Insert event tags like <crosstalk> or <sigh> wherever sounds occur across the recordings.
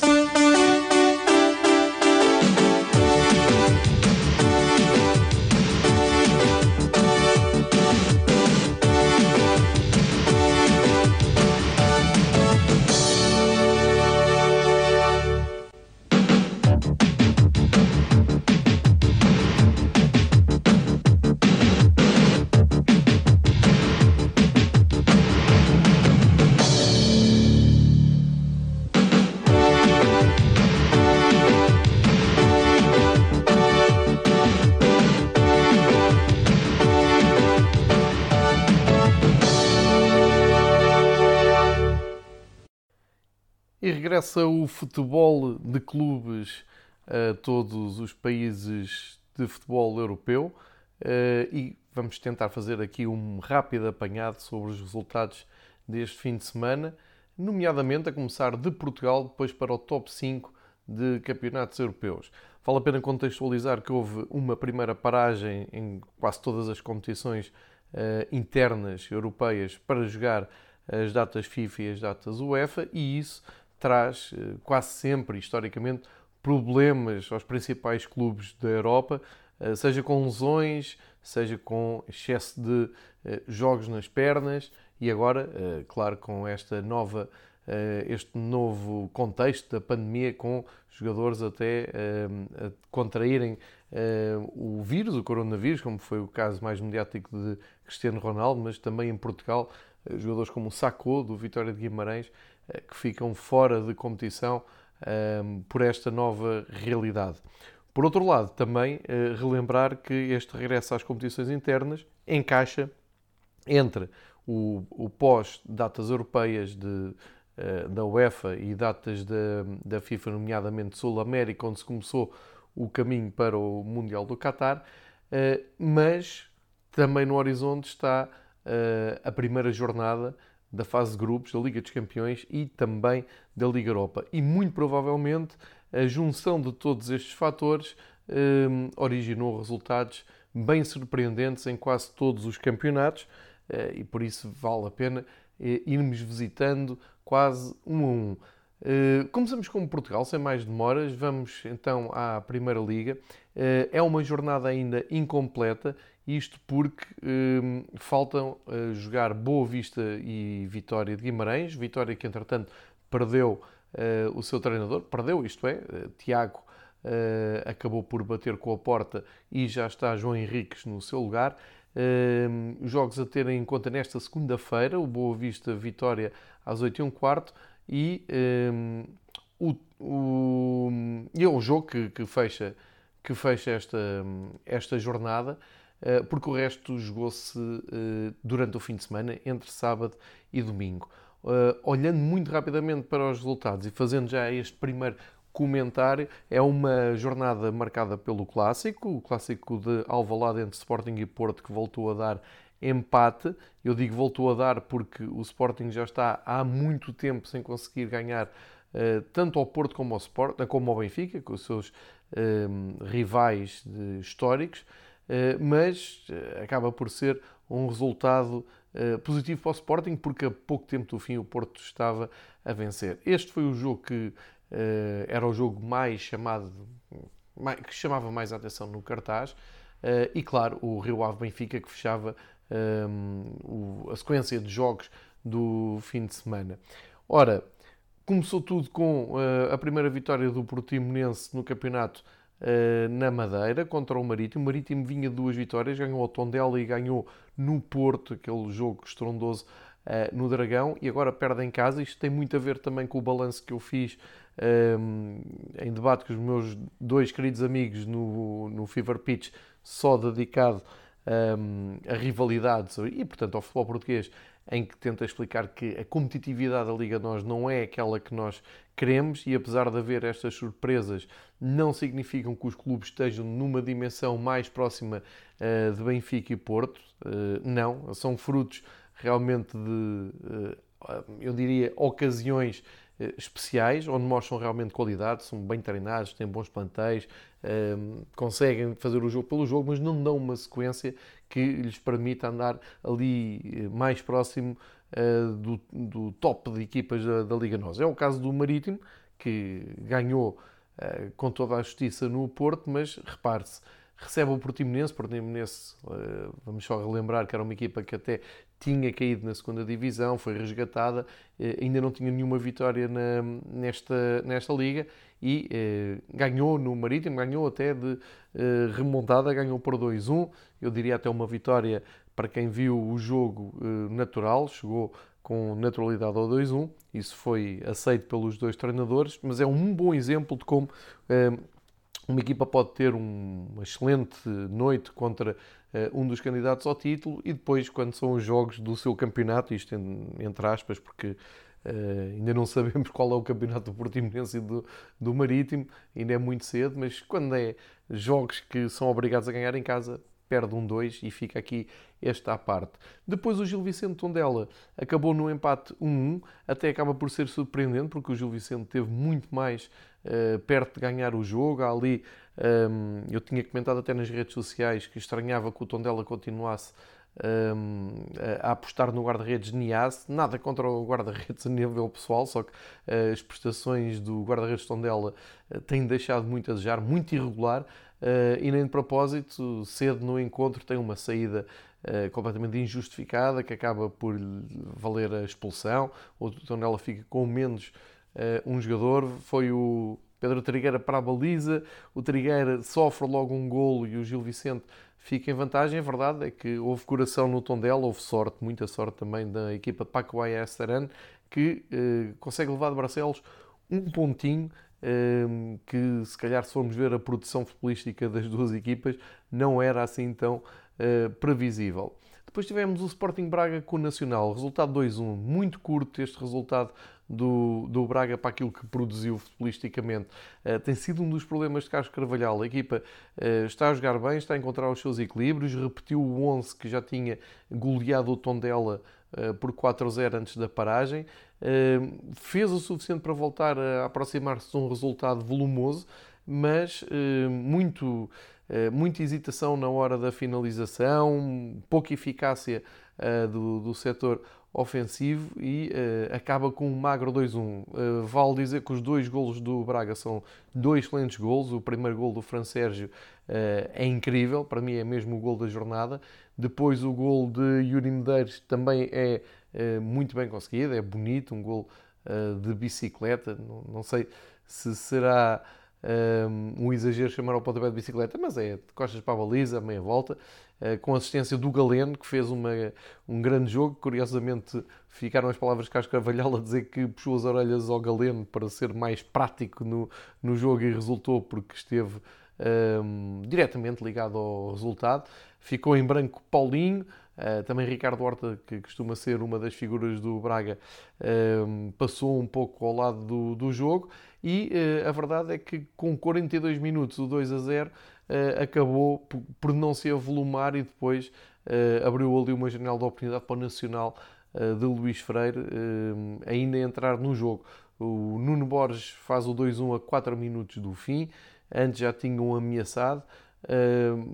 E regressa o futebol de clubes a todos os países de futebol europeu eh, e vamos tentar fazer aqui um rápido apanhado sobre os resultados deste fim de semana, nomeadamente a começar de Portugal, depois para o top 5 de campeonatos europeus. Vale a pena contextualizar que houve uma primeira paragem em quase todas as competições uh, internas europeias para jogar as datas FIFA e as datas UEFA, e isso traz eh, quase sempre, historicamente, problemas aos principais clubes da Europa, eh, seja com lesões, seja com excesso de eh, jogos nas pernas e agora, claro, com esta nova, este novo contexto da pandemia, com jogadores até contraírem o vírus, o coronavírus, como foi o caso mais mediático de Cristiano Ronaldo, mas também em Portugal, jogadores como o Sacco, do Vitória de Guimarães, que ficam fora de competição ehm, por esta nova realidade. Por outro lado, também eh, relembrar que este regresso às competições internas encaixa entre o, o pós-datas europeias de, eh, da UEFA e datas da, da FIFA, nomeadamente Sul-América, onde se começou o caminho para o Mundial do Qatar, mas também no horizonte está a primeira jornada da fase de grupos da Liga dos Campeões e também da Liga Europa. E muito provavelmente a junção de todos estes fatores um, originou resultados bem surpreendentes em quase todos os campeonatos uh, e por isso vale a pena uh, irmos visitando quase um a um. Uh, começamos com Portugal, sem mais demoras. Vamos então à Primeira Liga. É uma jornada ainda incompleta isto porque hum, faltam uh, jogar Boa Vista e Vitória de Guimarães. Vitória que, entretanto, perdeu uh, o seu treinador. Perdeu, isto é, uh, Tiago acabou por bater com a porta e já está João Henriques no seu lugar. Hum, jogos a ter em conta nesta segunda-feira. O Boa Vista Vitória às 8 e um quarto. E um, o, o, é o jogo que, que fecha, que fecha esta, esta jornada. Eh, porque o resto jogou-se eh, durante o fim de semana, entre sábado e domingo. Eh, olhando muito rapidamente para os resultados e fazendo já este primeiro comentário, é uma jornada marcada pelo clássico, o clássico de Alvalade entre Sporting e Porto, que voltou a dar empate. Eu digo voltou a dar porque o Sporting já está há muito tempo sem conseguir ganhar tanto ao Porto como ao, Sport, como ao Benfica, com os seus rivais históricos. Eh, mas eh, acaba por ser um resultado eh, positivo para o Sporting, porque a pouco tempo do fim o Porto estava a vencer. Este foi o jogo que era o jogo mais chamado, que chamava mais a atenção no cartaz, e claro, o Rio Ave Benfica que fechava a sequência de jogos do fim de semana. Ora, começou tudo com a primeira vitória do Portimonense no campeonato na Madeira contra o Marítimo. O Marítimo vinha de duas vitórias, ganhou ao Tondela e ganhou no Porto, aquele jogo estrondoso uh, no Dragão, e agora perde em casa. Isto tem muito a ver também com o balanço que eu fiz eh, em debate com os meus dois queridos amigos no, no Fever Pitch, só dedicado a rivalidades e, portanto, ao futebol português em que tenta explicar que a competitividade da Liga Nós não é aquela que nós queremos e apesar de haver estas surpresas, não significam que os clubes estejam numa dimensão mais próxima uh, de Benfica e Porto. Uh, não, são frutos realmente de, uh, eu diria, ocasiões especiais, onde mostram realmente qualidade, são bem treinados, têm bons plantéis, conseguem fazer o jogo pelo jogo, mas não dão uma sequência que lhes permita andar ali mais próximo do, do, top de equipas da, da Liga Nós. É o caso do Marítimo, que ganhou com toda a justiça no Porto, mas repare-se, recebe o Portimonense, Portimonense, vamos só relembrar que era uma equipa que até tinha caído na segunda divisão, foi resgatada, ainda não tinha nenhuma vitória na, nesta, nesta liga e eh, ganhou no Marítimo, ganhou até de eh, remontada, ganhou por 2-1. Eu diria até uma vitória para quem viu o jogo eh, natural, chegou com naturalidade ao 2-1. Isso foi aceito pelos dois treinadores, mas é um bom exemplo de como eh, uma equipa pode ter um, uma excelente noite contra uh, um dos candidatos ao título e depois, quando são os jogos do seu campeonato, isto entre aspas, porque Uh, ainda não <laughs> sabemos qual é o campeonato do Portimonense e do, do Marítimo, ainda é muito cedo, mas quando é jogos que são obrigados a ganhar em casa, perde um 2 e fica aqui esta à parte. Depois o Gil Vicente Tondela acabou no empate 1-1, até acaba por ser surpreendente, porque o Gil Vicente teve muito mais uh, perto de ganhar o jogo. Ali, um, ehm, eu tinha comentado até nas redes sociais que estranhava que o Tondela continuasse um, a apostar no guarda-redes Nias. Nada contra o guarda-redes a nível pessoal, só que uh, as prestações do guarda-redes Tondela uh, têm deixado muito a desejar, muito irregular. Uh, e nem de propósito, cedo no encontro tem uma saída uh, completamente injustificada que acaba por valer a expulsão. O Tondela fica com menos uh, um jogador. Foi o Pedro Trigueira para a baliza, o Trigueira sofre logo um golo e o Gil Vicente fica em vantagem. A verdade é que houve coração no tom dela, houve sorte, muita sorte também da equipa de Pacuaia Estaran, que consegue levar de Barcelos um pontinho que, se calhar, se formos ver a produção futebolística das duas equipas, não era assim tão eh, previsível. Depois tivemos o Sporting Braga com o Nacional, resultado 2-1, muito curto este resultado do, do Braga para aquilo que produziu futbolisticamente. Uh, tem sido um dos problemas de Carlos Carvalhal. A equipa uh, está a jogar bem, está a encontrar os seus equilíbrios, repetiu o 11 que já tinha goleado o Tondela por 4-0 antes da paragem, fez o suficiente para voltar a aproximar-se de um resultado volumoso, mas muito eh, muita hesitação na hora da finalização, pouca eficácia eh, do, do setor ofensivo e uh, acaba com um magro 2-1. Uh, vale dizer que os dois golos do Braga são dois excelentes golos. O primeiro gol do Fran Sérgio uh, é incrível, para mim é mesmo o gol da jornada. Depois o gol de Yuri Medeiros também é muito bem conseguido, é bonito, um gol de bicicleta. Não, não sei se será um exagero chamar ao pontapé de bicicleta, mas é de costas para a baliza, meia volta, eh, com assistência do Galeno, que fez uma, um grande jogo. Curiosamente, ficaram as palavras de Carlos Carvalhal a dizer que puxou as orelhas ao Galeno para ser mais prático no, no jogo e resultou porque esteve um, diretamente ligado ao resultado. Ficou em branco Paulinho, uh, também Ricardo Horta, que costuma ser uma das figuras do Braga, um, passou um pouco ao lado do, do jogo e uh, a verdade é que com 42 minutos, o 2 a 0, uh, eh, acabou por não se avolumar e depois abriu ali uma janela de oportunidade para o Nacional de Luís Freire ainda entrar no jogo. O Nuno Borges faz o 2-1 a 4 minutos do fim, antes já tinham ameaçado,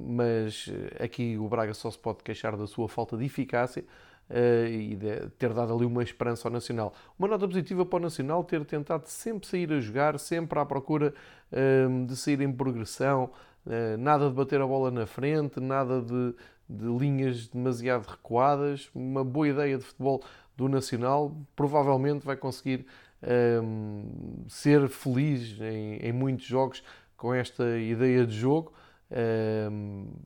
mas aqui o Braga só se pode queixar da sua falta de eficácia. E de ter dado ali uma esperança ao Nacional. Uma nota positiva para o Nacional ter tentado sempre sair a jogar, sempre à procura de sair em progressão, nada de bater a bola na frente, nada de, de, linhas demasiado recuadas. Uma boa ideia de futebol do Nacional. Provavelmente vai conseguir ser feliz em, em muitos jogos com esta ideia de jogo.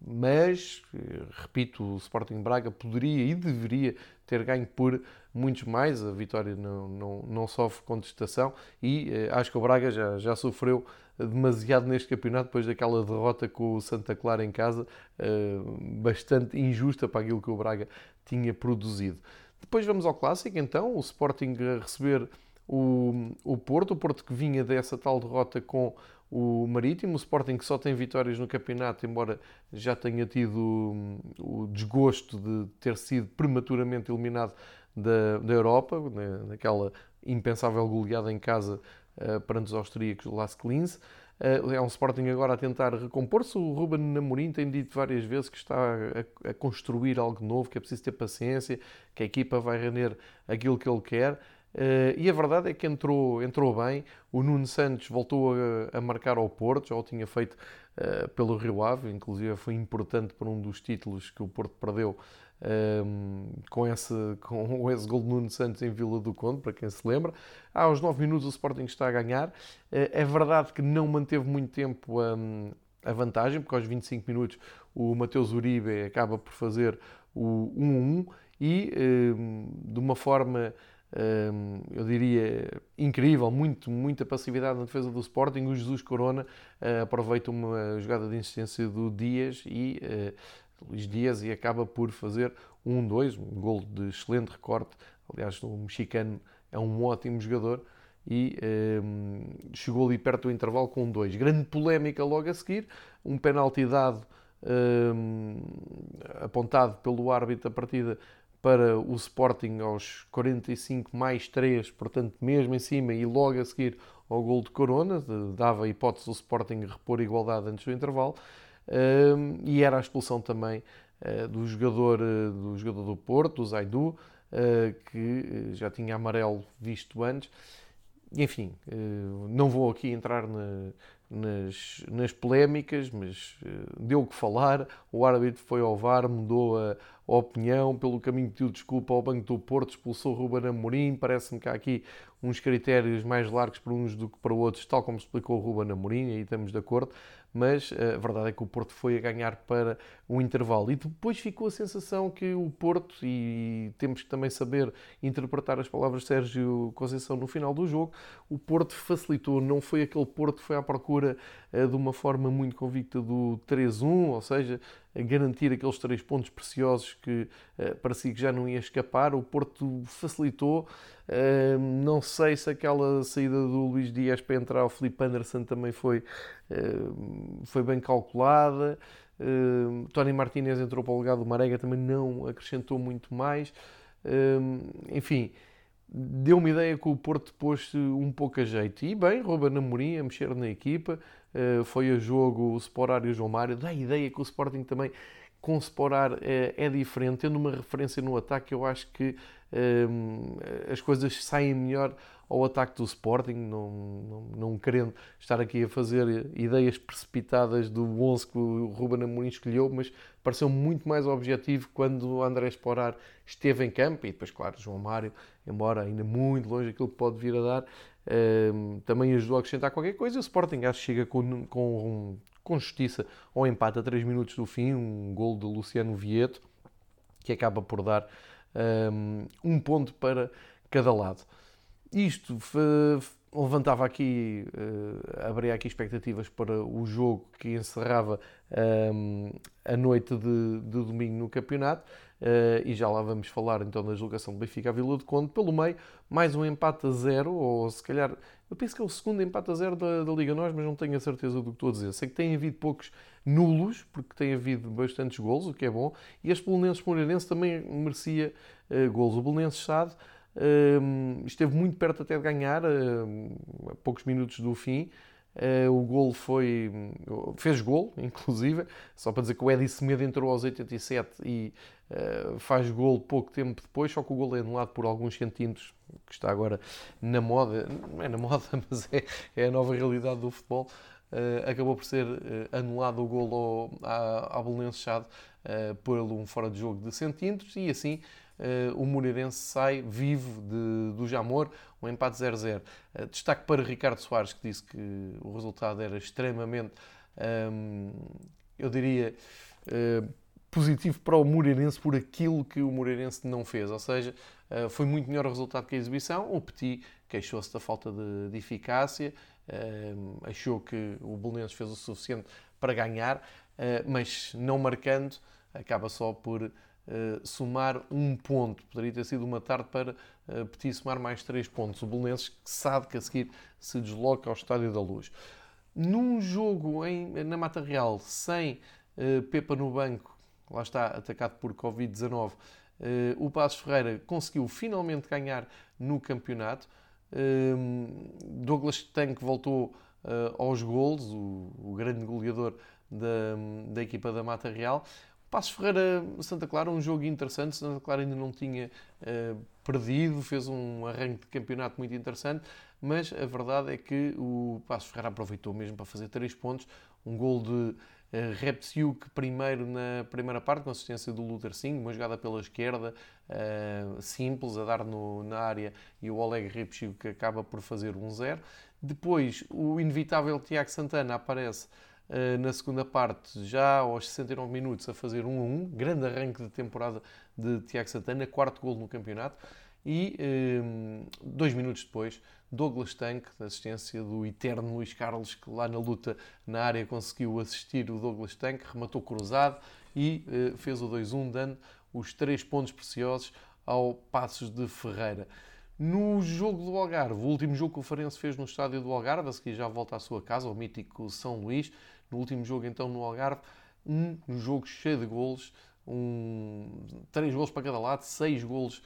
mas, repito, o Sporting Braga poderia e deveria ter ganho por muitos mais. A vitória não, não, não sofre contestação e eh, acho que o Braga já, já sofreu demasiado neste campeonato depois daquela derrota com o Santa Clara em casa, eh, bastante injusta para aquilo que o Braga tinha produzido. Depois vamos ao clássico, então, o Sporting a receber o, o Porto, o Porto que vinha dessa tal derrota com o Marítimo, o Sporting que só tem vitórias no campeonato, embora já tenha tido hum, o desgosto de ter sido prematuramente eliminado da, da Europa, né, naquela impensável goleada em casa uh, perante os austríacos do Las Klins. Uh, é um Sporting agora a tentar recompor-se. O Ruben Namorim tem dito várias vezes que está a, a, construir algo novo, que é preciso ter paciência, que a equipa vai render aquilo que ele quer. Uh, e a verdade é que entrou, entrou bem. O Nuno Santos voltou a, a marcar ao Porto, já o tinha feito uh, pelo Rio Ave, inclusive foi importante para um dos títulos que o Porto perdeu um, com, esse, <laughs> com esse gol de Nuno Santos em Vila do Conde, para quem se lembra. Ah, aos 9 minutos o Sporting está a ganhar. Uh, é verdade que não manteve muito tempo um, a vantagem, porque aos 25 minutos o Mateus Uribe acaba por fazer o 1-1 e um, de uma forma eu diria, incrível, muito, muita passividade na defesa do Sporting. O Jesus Corona uh, aproveita uma jogada de insistência do Dias e uh, Luís Dias e acaba por fazer um 2 um gol de excelente recorte. Aliás, o mexicano é um ótimo jogador e um, chegou ali perto do intervalo com um 2. Grande polémica logo a seguir, um penalti dado um, apontado pelo árbitro da partida para o Sporting aos 45 mais 3, portanto, mesmo em cima e logo a seguir ao gol de Corona, dava a hipótese do Sporting repor igualdade antes do intervalo, e era a expulsão também eh, do jogador, eh, do jogador do Porto, do Zaidu, eh, que já tinha amarelo visto antes. Enfim, não vou aqui entrar na, nas, nas polémicas, mas deu o que falar. O árbitro foi ao VAR, mudou a, opinião, pelo caminho pediu desculpa ao Banco do Porto, expulsou Ruben Amorim, parece-me que há aqui uns critérios mais largos para uns do que para outros, tal como explicou o Ruben Amorim, aí estamos de acordo, mas eh, a verdade é que o Porto foi a ganhar para o intervalo. E depois ficou a sensação que o Porto, e temos que também saber interpretar as palavras de Sérgio Conceição no final do jogo, o Porto facilitou, não foi aquele Porto que foi à procura eh, de uma forma muito convicta do 3-1, ou seja, garantir aqueles três pontos preciosos que uh, parecia que já não ia escapar. O Porto facilitou. Uh, não sei se aquela saída do Luís Dias para entrar o Felipe Anderson também foi, uh, foi bem calculada. Uh, Tony Martinez entrou para o lugar do Marega, também não acrescentou muito mais. enfim, deu uma ideia que o Porto pôs um pouco a jeito. E bem, Ruben Amorim a mexer na equipa, uh, foi a jogo o Sporar e o João Mário, dá a ideia que o Sporting também com o Sporar é, é diferente, tendo uma referência no ataque, eu acho que um, as coisas saem melhor ao ataque do Sporting, não, não, não, querendo estar aqui a fazer ideias precipitadas do 11 que o Ruben Amorim escolheu, mas pareceu muito mais objetivo quando o André Sporar esteve em campo e depois, claro, João Mário, embora ainda muito longe daquilo que pode vir a dar, um, também ajudou a acrescentar qualquer coisa. O Sporting acho que chega com, com, com justiça ao empate a 3 minutos do fim, um gol de Luciano Vieto, que acaba por dar um, um ponto para cada lado. Isto levantava aqui, uh, abria aqui expectativas para o jogo que encerrava um, a noite de, de, domingo no campeonato. Uh, e já lá vamos falar então da deslocação do Benfica à Vila de Conde. Pelo meio, mais um empate a zero, ou se calhar, eu penso que é o segundo empate a zero da, da Liga Nós, mas não tenho a certeza do que estou a dizer. Sei que tem havido poucos nulos, porque tem havido bastantes golos, o que é bom, e este Belenenses Moreirense também merecia golos. O Belenenses Sade esteve muito perto até de ganhar, uh, a poucos minutos do fim. Uh, o gol foi. fez gol, <laughs> inclusive, só para dizer que o Edi Semedo entrou aos 87 e uh, faz gol pouco tempo depois, só que o gol é anulado por alguns centímetros, que está agora na moda, não é na moda, <laughs> mas é, é a nova realidade do futebol. Uh, acabou por ser anulado o gol ao, à Belenenses Chade por um fora de jogo de centímetros e assim uh, o Moreirense sai vivo de, do Jamor, um empate 0-0. Uh, eh, destaque para Ricardo Soares, que disse que o resultado era extremamente, ehm, eu diria, uh, positivo para o Moreirense por aquilo que o Moreirense não fez, ou seja, foi muito melhor o resultado que a exibição. O Petit queixou-se da falta de, de eficácia, ehm, achou que o Belenenses fez o suficiente para ganhar, mas não marcando, acaba só por uh, somar um ponto. Poderia ter sido uma tarde para uh, Petit somar mais três pontos. O Belenenses que sabe que a seguir se desloca ao Estádio da Luz. Num jogo em, na Mata Real, sem uh, Pepa no banco, lá está, atacado por Covid-19, o Passos Ferreira conseguiu finalmente ganhar no campeonato. Douglas Tanque voltou aos golos, o, o grande goleador da, da equipa da Mata Real Passos Ferreira, Santa Clara, um jogo interessante. Santa Clara ainda não tinha uh, perdido, fez um arranque de campeonato muito interessante, mas a verdade é que o Passos Ferreira aproveitou mesmo para fazer três pontos. Um gol de uh, Repsiuk primeiro na primeira parte, com assistência do Luther Singh, uma jogada pela esquerda, uh, simples, a dar no, na área, e o Oleg Repsiuk acaba por fazer um zero. Depois, o inevitável Tiago Santana aparece na segunda parte, já aos 69 minutos, a fazer 1 a 1. Grande arranque de temporada de Tiago Santana, quarto gol no campeonato. E uh, dois minutos depois, Douglas Tank, da assistência do eterno Luís Carlos, que lá na luta na área conseguiu assistir o Douglas Tank, rematou cruzado e uh, fez o 2-1, dando os três pontos preciosos ao Passos de Ferreira. No jogo do Algarve, o último jogo que o Farense fez no estádio do Algarve, a seguir já volta à sua casa, ao mítico São Luís, no último jogo então no Algarve, um jogo cheio de golos, um, três golos para cada lado, seis golos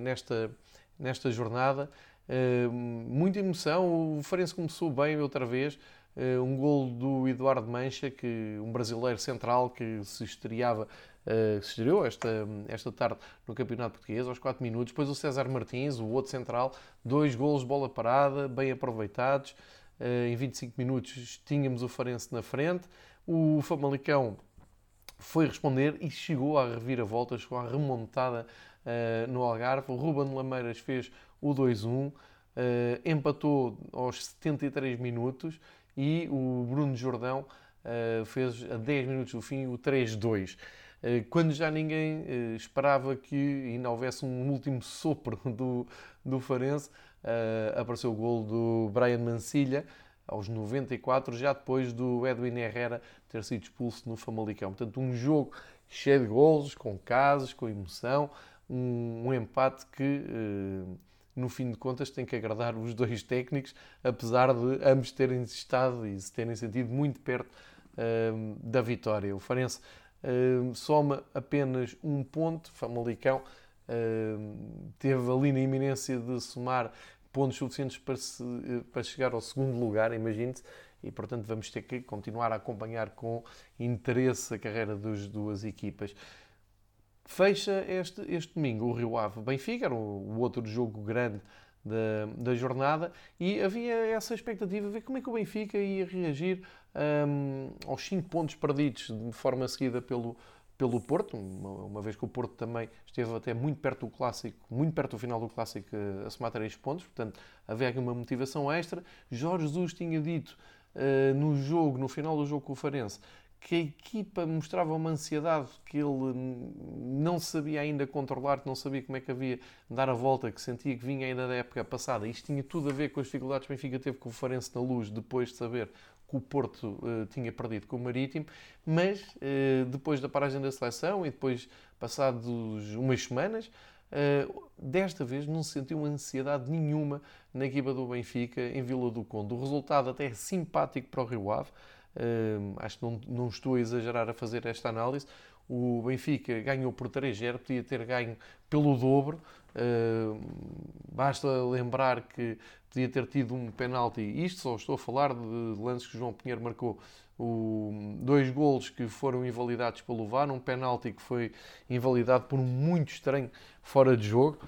nesta, nesta jornada. Uh, muita emoção, o Farense começou bem outra vez, uh, um gol do Eduardo Mancha, que, um brasileiro central que se estreava Uh, se estreou esta, esta tarde no Campeonato Português, aos 4 minutos. Depois o César Martins, o outro central, dois golos, bola parada, bem aproveitados. Eh, em 25 minutos tínhamos o Farense na frente. O Famalicão foi responder e chegou à reviravolta, chegou à remontada uh, no Algarve. O Ruben Lameiras fez o 2-1, uh, eh, empatou aos 73 minutos e o Bruno Jordão fez a 10 minutos do fim o 3-2. Quando já ninguém esperava que ainda houvesse um último sopro <laughs> do, do Farense, uh, apareceu o gol do Brian Mancilha aos 94, já depois do Edwin Herrera ter sido expulso no Famalicão. Portanto, um jogo cheio de golos, com casos, com emoção, um, um empate que, uh, no fim de contas, tem que agradar os dois técnicos, apesar de ambos terem estado e se terem sentido muito perto uh, da vitória. O Farense soma apenas um ponto, Famalicão teve ali na iminência de somar pontos suficientes para, se, para chegar ao segundo lugar, imagine-se, e portanto vamos ter que continuar a acompanhar com interesse a carreira das duas equipas. Fecha este, este domingo o Rio Ave Benfica, era o, outro jogo grande da, da, jornada, e havia essa expectativa de ver como é que o Benfica ia reagir um, aos 5 pontos perdidos de forma seguida pelo, pelo Porto, uma, uma, vez que o Porto também esteve até muito perto do clássico, muito perto do final do clássico eh, a somar 3 pontos, portanto havia aqui uma motivação extra. Jorge Jesus tinha dito uh, no jogo, no final do jogo com o Farense, que a equipa mostrava uma ansiedade que ele não sabia ainda controlar, que não sabia como é que havia dar a volta, que sentia que vinha ainda da época passada. Isto tinha tudo a ver com as dificuldades que o Benfica teve com o Farense na luz, depois de saber que o Porto uh, tinha perdido com o Marítimo, mas uh, depois da paragem da seleção e depois passados umas semanas, uh, desta vez não se sentiu ansiedade nenhuma na equipa do Benfica em Vila do Conde. O resultado até é simpático para o Rio Ave, acho que não, não estou a exagerar a fazer esta análise. O Benfica ganhou por 3-0, podia ter ganho pelo dobro. Basta lembrar que podia ter tido um penalti. Isto só estou a falar de lances que João Pinheiro marcou. O, dois golos que foram invalidados pelo VAR, um penalti que foi invalidado por um muito estranho fora de jogo.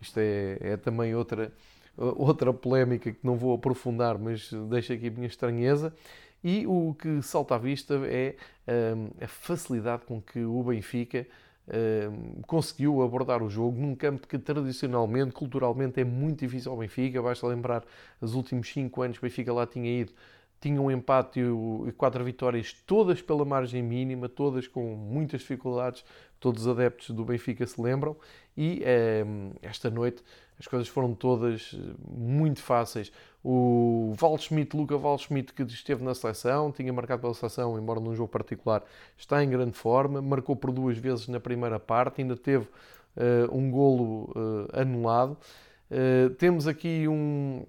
Isto é, é também outra, outra polémica que não vou aprofundar, mas deixa aqui a minha estranheza. E o que salta à vista é um, a facilidade com que o Benfica um, conseguiu abordar o jogo num campo que tradicionalmente, culturalmente, é muito difícil ao Benfica. Basta lembrar, os últimos 5 anos o Benfica lá tinha ido, tinha um empate e quatro vitórias, todas pela margem mínima, todas com muitas dificuldades, todos os adeptos do Benfica se lembram. E um, esta noite as coisas foram todas eh, muito fáceis. O Waldschmidt, Luca Waldschmidt, que esteve na seleção, tinha marcado pela seleção, embora num jogo particular, está em grande forma, marcou por duas vezes na primeira parte, ainda teve uh, um golo uh, anulado. Temos aqui um,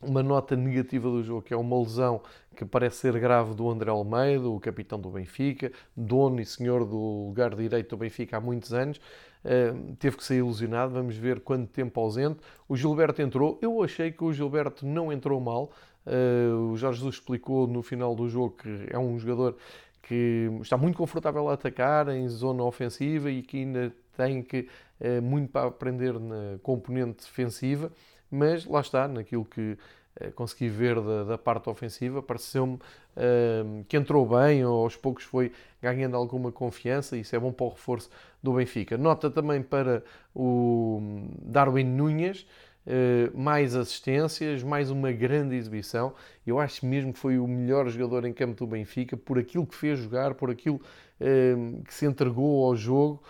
uma nota negativa do jogo, que é uma lesão que parece ser grave do André Almeida, o capitão do Benfica, dono e senhor do lugar direito do Benfica há muitos anos. Uh, teve que sair ilusionado, vamos ver quanto tempo ausente. O Gilberto entrou, eu achei que o Gilberto não entrou mal. Uh, o Jorge Jesus explicou no final do jogo que é um jogador que está muito confortável a atacar em zona ofensiva e que ainda tem que, uh, muito para aprender na componente defensiva, mas lá está, naquilo que uh, consegui ver da, da parte ofensiva, pareceu-me uh, que entrou bem, ou aos poucos foi ganhando alguma confiança, e isso é bom para o reforço do Benfica. Nota também para o Darwin Núñez, eh, mais assistências, mais uma grande exibição. Eu acho mesmo que foi o melhor jogador em campo do Benfica por aquilo que fez jogar, por aquilo uh, que se entregou ao jogo.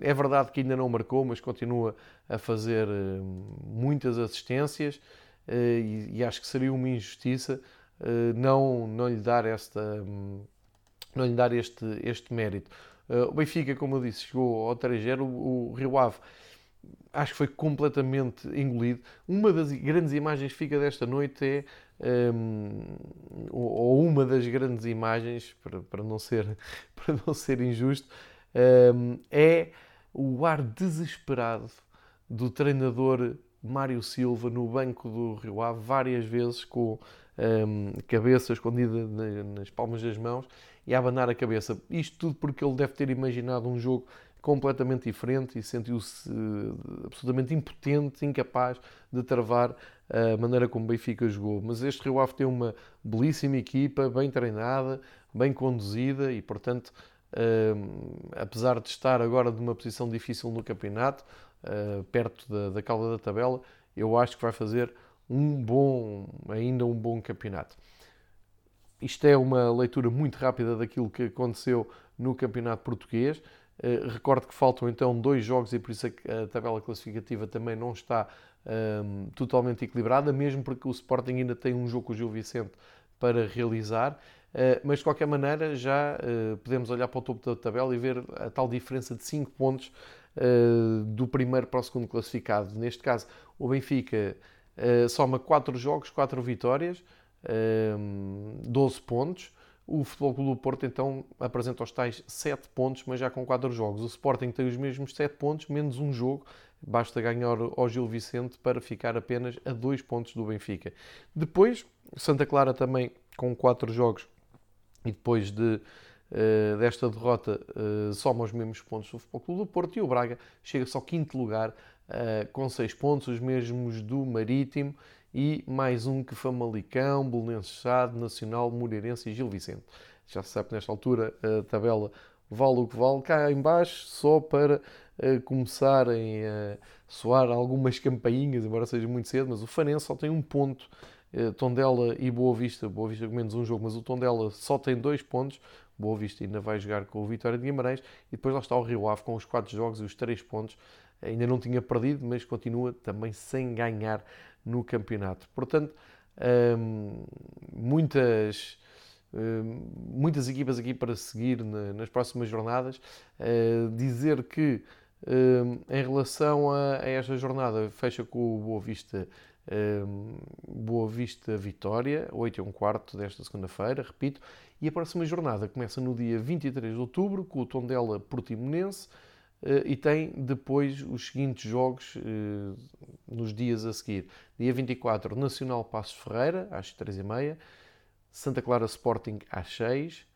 É verdade que ainda não marcou, mas continua a fazer muitas assistências e, e, acho que seria uma injustiça não, não lhe dar esta. Não lhe dar este, este mérito. o Benfica, como eu disse, chegou ao 3-0. O, Rio Ave acho que foi completamente engolido. Uma das grandes imagens que fica desta noite é, um, ou uma das grandes imagens, para, para, não, ser, <laughs> para não ser injusto, é o ar desesperado do treinador Mário Silva no banco do Rio Ave, várias vezes com um, cabeça escondida nas palmas das mãos e a abanar a cabeça. Isto tudo porque ele deve ter imaginado um jogo completamente diferente e sentiu-se eh, absolutamente impotente, incapaz de travar a maneira como Benfica jogou. Mas este Rio Ave tem uma belíssima equipa, bem treinada, bem conduzida e, portanto, apesar de estar agora numa posição difícil no campeonato, eh, perto da, da cauda da tabela, eu acho que vai fazer um bom, ainda um bom campeonato. Isto é uma leitura muito rápida daquilo que aconteceu no campeonato português. Uh, recordo que faltam então dois jogos e por isso a, a tabela classificativa também não está um, totalmente equilibrada, mesmo porque o Sporting ainda tem um jogo com o Gil Vicente para realizar. Uh, mas de qualquer maneira já uh, podemos olhar para o topo da tabela e ver a tal diferença de 5 pontos do primeiro para o segundo classificado. Neste caso, o Benfica soma 4 jogos, 4 vitórias, 12 ehm, pontos. O Futebol Clube do Porto então apresenta os tais 7 pontos, mas já com 4 jogos. O Sporting tem os mesmos 7 pontos, menos um jogo. Basta ganhar ao Gil Vicente para ficar apenas a 2 pontos do Benfica. Depois, Santa Clara também com 4 jogos e depois de, uh, desta derrota uh, soma os mesmos pontos do Futebol Clube do Porto e o Braga chega só ao quinto lugar uh, com 6 pontos, os mesmos do Marítimo e mais um que Famalicão, Belenenses Sade, Nacional, Moreirense e Gil Vicente. Já se sabe nesta altura a tabela vale o que vale. Cá em baixo, só para uh, começarem a soar algumas campainhas, embora seja muito cedo, mas o Fanense só tem um ponto. Uh, Tondela e Boa Vista, Boa Vista com menos um jogo, mas o Tondela só tem dois pontos. Boa Vista ainda vai jogar com o Vitória de Guimarães e depois lá está o Rio Ave com os quatro jogos e os três pontos. Ainda não tinha perdido, mas continua também sem ganhar no campeonato. Portanto, hum, muitas, hum, muitas equipas aqui para seguir nas próximas jornadas. Uh, dizer que hum, em relação a, esta jornada fecha com o Boa Vista Boa Vista Vitória, 8 e um quarto desta segunda-feira, repito, e a próxima jornada começa no dia 23 de outubro com o Tondela Portimonense, eh, e tem depois os seguintes jogos eh, nos dias a seguir. Dia 24, Nacional Passos Ferreira, às 3h30, Santa Clara Sporting às 6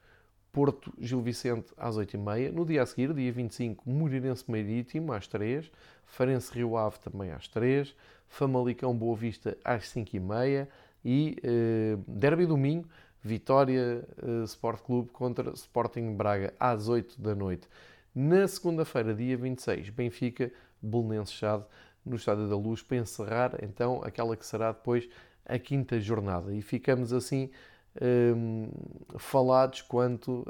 Porto Gil Vicente às 8h30. No dia a seguir, dia 25, Moreirense Marítimo às 3 Farense Rio Ave também às 3 Famalicão Boa Vista às 5h30 e eh, Derby Domingo, Vitória eh, Sport Clube contra Sporting Braga às 8 da noite. Na segunda-feira, dia 26, Benfica, Belenenses Chade, no Estádio da Luz, para encerrar então aquela que será depois a quinta jornada. E ficamos assim hum, falados quanto,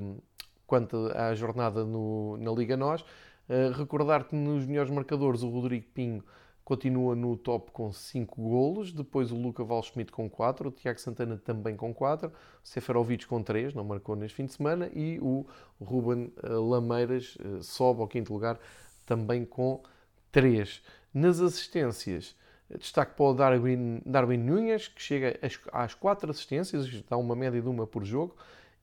hum, quanto à jornada no, na Liga Nós. Uh, recordar que nos melhores marcadores o Rodrigo Pinho continua no top com 5 golos, depois o Luca Valschmidt com 4, o Tiago Santana também com 4, o Seferovic com 3, não marcou neste fim de semana, e o Ruben eh, Lameiras eh, sobe ao quinto lugar também com 3. Nas assistências, destaque para o Darwin, Darwin Nunes, que chega às 4 assistências, dá uma média de uma por jogo,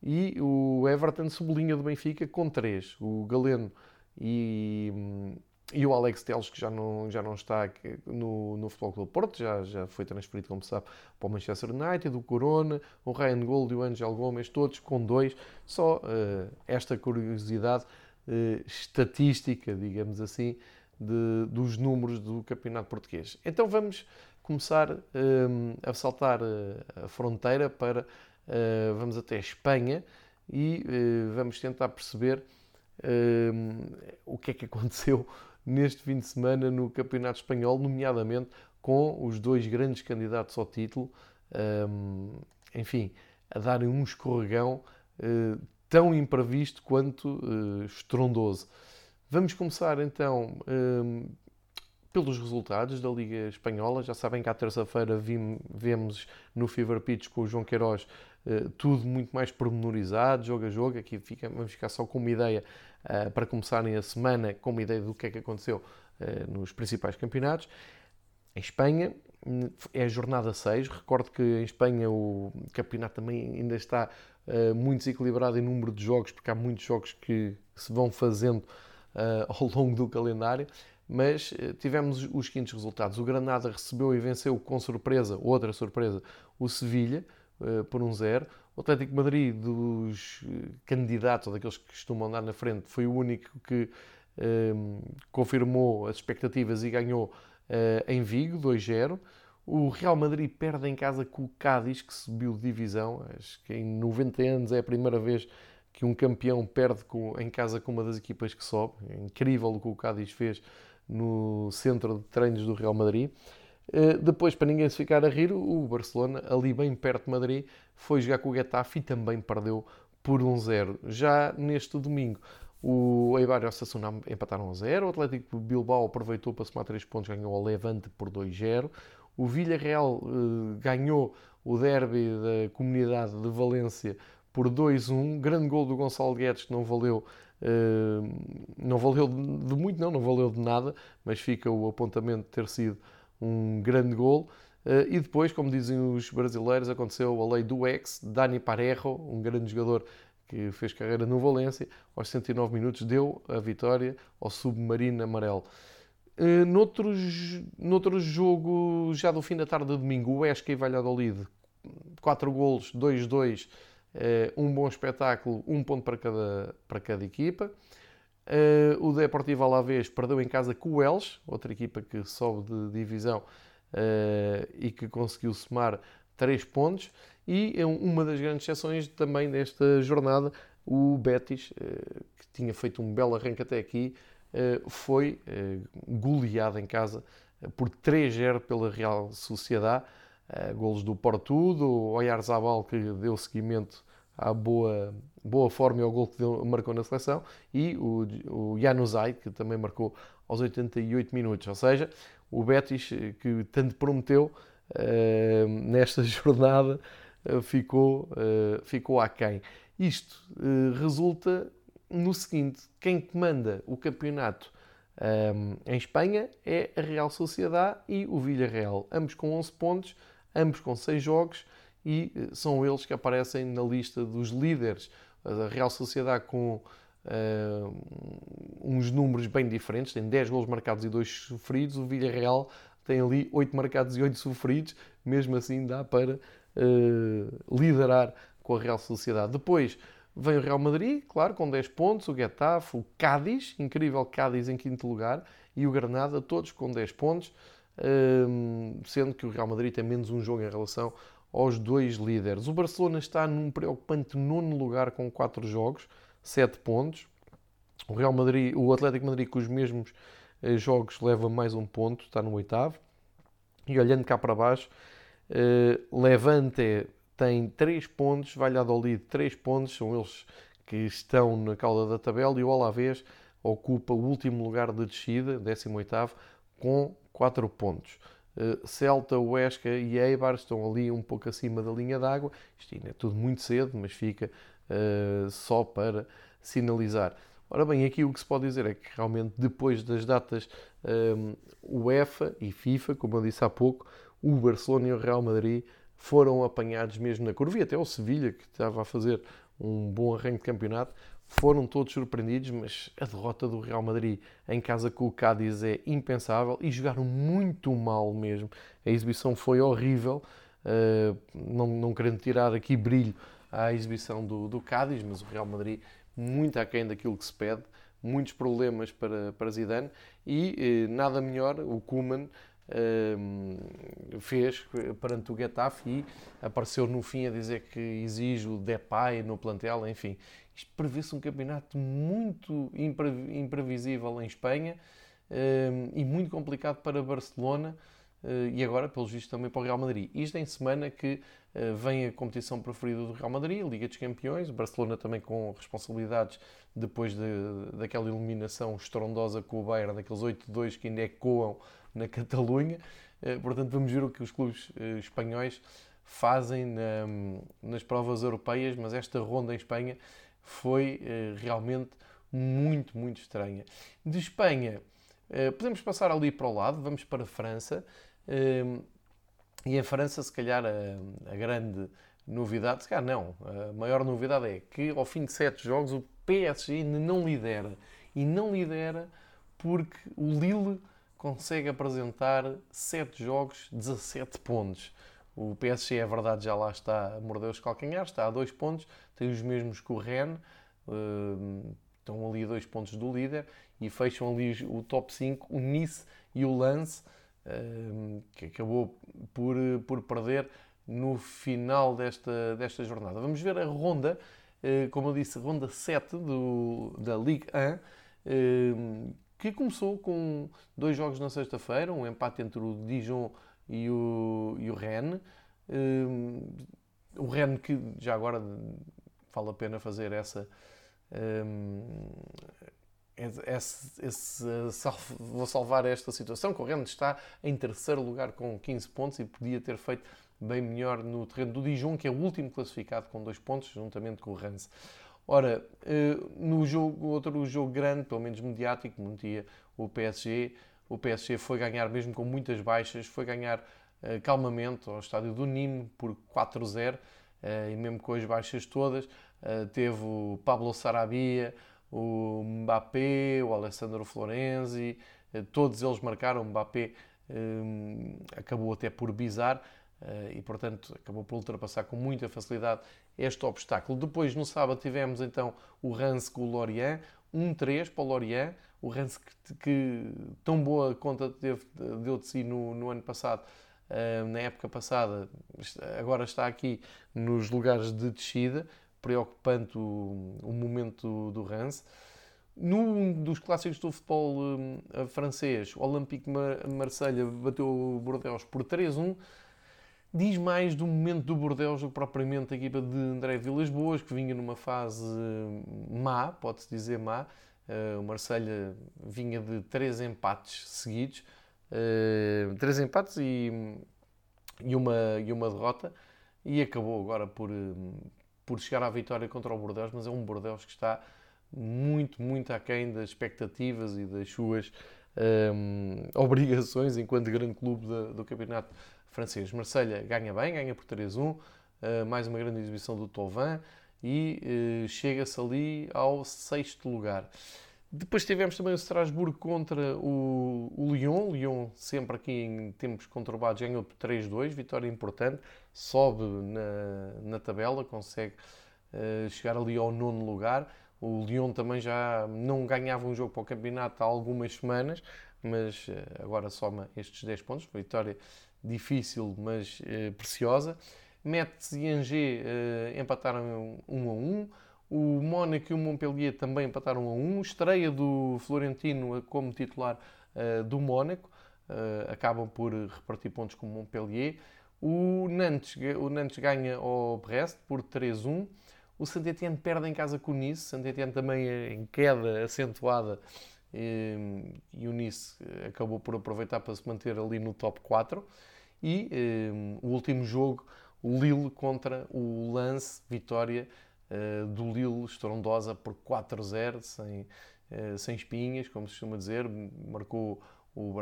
e o Everton sublinha do Benfica com 3. O Galeno e hum, e o Alex Teles, que já não, já não está no, no Futebol Clube Porto, já, já foi transferido, como sabe, para o Manchester United, o Corona, o Ryan Gold e o Angel Gomes, todos com dois. Só uh, esta curiosidade uh, estatística, digamos assim, de, dos números do Campeonato Português. Então vamos começar uh, a saltar a fronteira para, vamos até Espanha e vamos tentar perceber o que é que aconteceu neste fim de semana no Campeonato Espanhol, nomeadamente com os dois grandes candidatos ao título, um, enfim, a darem um escorregão uh, tão imprevisto quanto uh, estrondoso. Vamos começar então um, pelos resultados da Liga Espanhola. Já sabem que à terça-feira vemos no Fever Pitch com o João Queiroz uh, tudo muito mais pormenorizado, jogo a jogo. Aqui fica, vamos ficar só com uma ideia uh, para começarem a semana com uma ideia do que é que aconteceu uh, nos principais campeonatos. Em Espanha é a jornada 6. Recordo que em Espanha o campeonato também ainda está uh, muito desequilibrado em número de jogos, porque há muitos jogos que se vão fazendo <laughs> ao longo do calendário. Mas tivemos os seguintes resultados. O Granada recebeu e venceu com surpresa, outra surpresa, o Sevilha por um zero. O Atlético Madrid, dos eh, candidatos, ou daqueles que costumam andar na frente, foi o único que um, ehm, confirmou as expectativas e ganhou uh, em Vigo, 2-0. O Real Madrid perde em casa com o Cádiz, que subiu de divisão. Acho que em 90 anos é a primeira vez que um campeão perde com, em casa com uma das equipas que sobe. É incrível o que o Cádiz fez no centro de treinos do Real Madrid. Eh, depois, para ninguém se ficar a rir, o Barcelona, ali bem perto de Madrid, foi jogar com o Getafe e também perdeu por 1-0. Já neste domingo, o Eibar e o Sassuna empataram a 0. O Atlético Bilbao aproveitou para somar 3 pontos, ganhou ao Levante por 2-0. O Villarreal uh, ganhou o derby da comunidade de Valência por 2-1. Grande gol do Gonçalo Guedes que não valeu, uh, não valeu de muito, não, não valeu de nada, mas fica o apontamento de ter sido um grande gol. Uh, e depois, como dizem os brasileiros, aconteceu a lei do ex, Dani Parejo, um grande jogador que fez carreira no Valência, aos 109 minutos deu a vitória ao Submarino Amarelo. Uh, noutro, noutro jogo, já do fim da tarde de domingo, o Esca e Valladolid, 4 golos, 2-2, uh, um bom espetáculo, um ponto para cada, para cada equipa. Uh, o Deportivo Alavés perdeu em casa com o Elche, outra equipa que sobe de divisão uh, e que conseguiu somar 3 pontos. E é uma das grandes exceções também desta jornada, o Betis, uh, que tinha feito um belo arranque até aqui, foi goleado em casa por 3-0 pela Real Sociedade. golos do Porto, do Oyarzabal, que deu seguimento à boa, boa forma e ao gol que deu, marcou na seleção, e o, o Januzaj, que também marcou aos 88 minutos. Ou seja, o Betis, que tanto prometeu uh, nesta <laughs> jornada, uh, ficou, uh, ficou aquém. Isto uh, resulta no seguinte: quem comanda o campeonato um, em Espanha é a Real Sociedade e o Villarreal, ambos com 11 pontos, ambos com 6 jogos e eh, são eles que aparecem na lista dos líderes. A Real Sociedade com uh, uns números bem diferentes, tem 10 gols marcados e 2 sofridos. O Villarreal tem ali 8 marcados e 8 sofridos, mesmo assim dá para uh, liderar com a Real Sociedade. Depois vem o Real Madrid, claro, com 10 pontos, o Getafe, o Cádiz, incrível Cádiz em quinto lugar, e o Granada, todos com 10 pontos, sendo que o Real Madrid tem menos um jogo em relação aos dois líderes. O Barcelona está num preocupante nono lugar com 4 jogos, 7 pontos. O Real Madrid, o Atlético Madrid com os mesmos eh, jogos leva mais um ponto, está no oitavo. E olhando cá para baixo, eh, Levante tem 3 pontos, Valladolid 3 pontos, são eles que estão na cauda da tabela e o Alavés ocupa o último lugar de descida, 18º, com 4 pontos. Eh, Celta, Huesca e Eibar estão ali um pouco acima da linha d'água. Isto ainda é tudo muito cedo, mas fica uh, só para sinalizar. Ora bem, aqui o que se pode dizer é que realmente depois das datas um, ehm, UEFA e FIFA, como eu disse há pouco, o Barcelona e o Real Madrid foram apanhados mesmo na curva e até o Sevilha, que estava a fazer um bom arranque de campeonato. Foram todos surpreendidos, mas a derrota do Real Madrid em casa com o Cádiz é impensável e jogaram muito mal mesmo. A exibição foi horrível, uh, não, não querendo tirar aqui brilho à exibição do, do Cádiz, mas o Real Madrid muito aquém daquilo que se pede, muitos problemas para, para Zidane e eh, nada melhor, o Koeman fez perante o Getafe e apareceu no fim a dizer que exige o Depay no plantel, enfim. Isto prevê-se um campeonato muito imprevisível em Espanha e muito complicado para Barcelona eh, e agora, pelos vistos, também para o Real Madrid. Isto em semana que eh, vem a competição preferida do Real Madrid, Liga dos Campeões, Barcelona também com responsabilidades depois de, daquela eliminação estrondosa com o Bayern, daqueles 8-2 que ainda ecoam na Catalunha. Eh, portanto, vamos ver o que os clubes espanhóis fazem na, nas provas europeias, mas esta ronda em Espanha foi eh, realmente muito, muito estranha. De Espanha, podemos passar ali para o lado, vamos para a França. E em França, se calhar, a, a grande novidade, se calhar não, a maior novidade é que ao fim de sete jogos o PSG ainda não lidera. E não lidera porque o Lille consegue apresentar 7 jogos, 17 pontos. O PSG, é verdade, já lá está a morder os calcanhares, está a 2 pontos, tem os mesmos que o Rennes, uh, estão ali a 2 pontos do líder e fecham ali o top 5, o Nice e o Lance, uh, que acabou por, por perder no final desta, desta jornada. Vamos ver a ronda, uh, como eu disse, ronda 7 do, da Ligue 1 que começou com dois jogos na sexta-feira, um empate entre o Dijon e o, e o Rennes. O Rennes que já agora vale a pena fazer essa um, esse, esse, vou salvar esta situação, que o Rennes está em terceiro lugar com 15 pontos e podia ter feito bem melhor no terreno do Dijon, que é o último classificado com dois pontos, juntamente com o Rennes. Ora, eh, no jogo, outro jogo grande, pelo menos mediático, metia o PSG. O PSG foi ganhar, mesmo com muitas baixas, foi ganhar uh, calmamente ao estádio do Nîmes por 4-0 uh, eh, e mesmo com as baixas todas. Uh, teve o Pablo Sarabia, o Mbappé, o Alessandro Florenzi, todos eles marcaram. O Mbappé acabou até por bizar. Uh, e, portanto, acabou por ultrapassar com muita facilidade este obstáculo. Depois, no sábado, tivemos então o Rance com o Lorient, 1-3 para o Lorient, o Rance que, que, tão boa conta teve, deu de si no, no ano passado, uh, na época passada, agora está aqui nos lugares de descida, preocupante o, o momento do Rance. Num dos clássicos do futebol uh, francês, o Olympique Marselha bateu o Bordeaux por 3-1 diz mais do momento do Bordeaux do que propriamente a equipa de André Vilas Boas, que vinha numa fase má, pode-se dizer má. Uh, o Marselha vinha de três empates seguidos, uh, três empates e, e, uma, e uma derrota, e acabou agora por, por chegar à vitória contra o Bordeaux, mas é um Bordeaux que está muito, muito aquém das expectativas e das suas um, <laughs> obrigações enquanto grande clube do, campeonato francês. Marselha ganha bem, ganha por 3-1, eh, mais uma grande exibição do Tovan e eh, chega-se ali ao sexto lugar. Depois tivemos também o Strasbourg contra o, o Lyon. O Lyon, sempre aqui em tempos conturbados, ganhou por 3-2, vitória importante, sobe na, na tabela, consegue uh, chegar ali ao nono lugar. O Lyon também já não ganhava um jogo para o campeonato há algumas semanas, mas uh, agora soma estes 10 pontos, vitória difícil, mas eh, preciosa. Metz e Angers empataram 1 a 1. O Mónaco e o Montpellier também empataram a 1. Estreia do Florentino como titular eh, do Mónaco. acabam por repartir pontos com o Montpellier. O Nantes, o Nantes ganha ao Brest por 3-1. O Saint-Étienne perde em casa com o Nice. Saint-Étienne também em queda acentuada e, e o Nice acabou por aproveitar para se manter ali no top 4. E um, o último jogo, o Lille contra o Lance, vitória uh, do Lille estrondosa por 4-0, sem, uh, sem espinhas, como se costuma dizer. Marcou o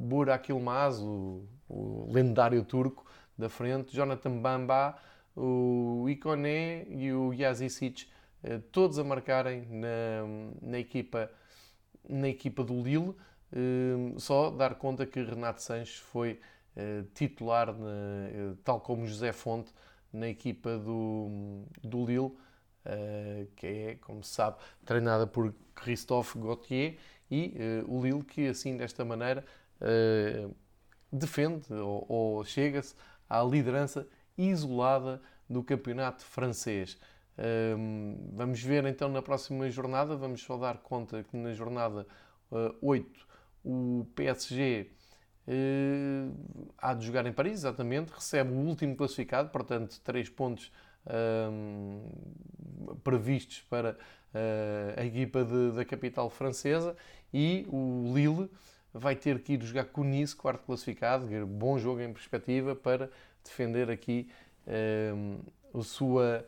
Burak Yilmaz, o, o lendário turco, da frente. Jonathan Bamba o Ikoné e o Yazicic eh, todos a marcarem na, na, equipa, na equipa do Lille. Eh, só dar conta que Renato Sanches foi eh, titular, tal como José Fonte, na equipa do, do Lille, que é, como se sabe, treinada por Christophe Gauthier, e o Lille que, assim, desta maneira, defende ou, ou chega-se à liderança isolada do campeonato francês. Vamos ver então na próxima jornada, vamos só dar conta que na jornada uh, ah, 8 o PSG uh, há de jogar em Paris, exatamente, recebe o último classificado, portanto, 3 pontos previstos para uh, a equipa de, da capital francesa e o Lille vai ter que ir jogar com o Nice, quarto classificado, bom jogo em perspectiva para defender aqui a sua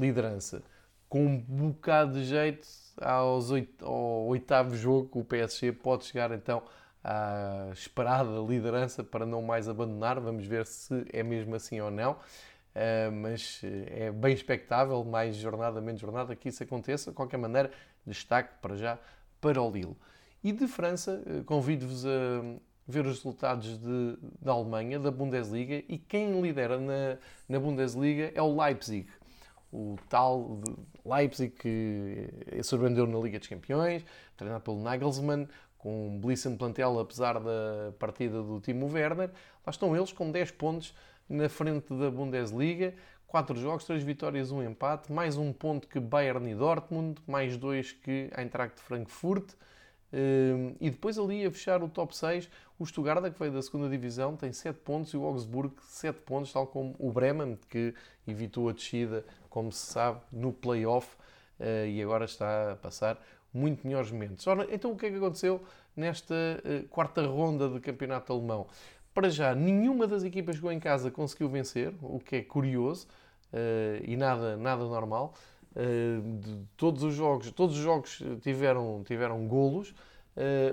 liderança. Com um bocado de jeito, aos oito, ao oitavo jogo, o PSG pode chegar então à esperada liderança para não mais abandonar. Vamos ver se é mesmo assim ou não. Uh, mas eh, é bem expectável, mais jornada, menos jornada, que isso aconteça. De qualquer maneira, destaque para já para o Lille. E de França, eh, convido-vos a ver os resultados de, da Alemanha, da Bundesliga, e quem lidera na, na Bundesliga é o Leipzig o tal Leipzig que surpreendeu na Liga dos Campeões, treinado pelo Nagelsmann, com um belíssimo plantel, apesar da partida do Timo Werner. Lá estão eles com 10 pontos na frente da Bundesliga, 4 jogos, 3 vitórias, 1 empate, mais um ponto que Bayern e Dortmund, mais 2 que Eintracht Frankfurt. Hum, e depois ali a fechar o top 6, o Stuttgart, que veio da segunda divisão, tem 7 pontos e o Augsburg 7 pontos, tal como o Bremen, que evitou a descida como se sabe, no play-off uh, e agora está a passar muito melhores momentos. Ora, então o que é que aconteceu nesta uh, quarta ronda do campeonato alemão? Para já, nenhuma das equipas que jogou em casa conseguiu vencer, o que é curioso uh, e nada, nada normal. todos os jogos, todos os jogos tiveram, tiveram golos,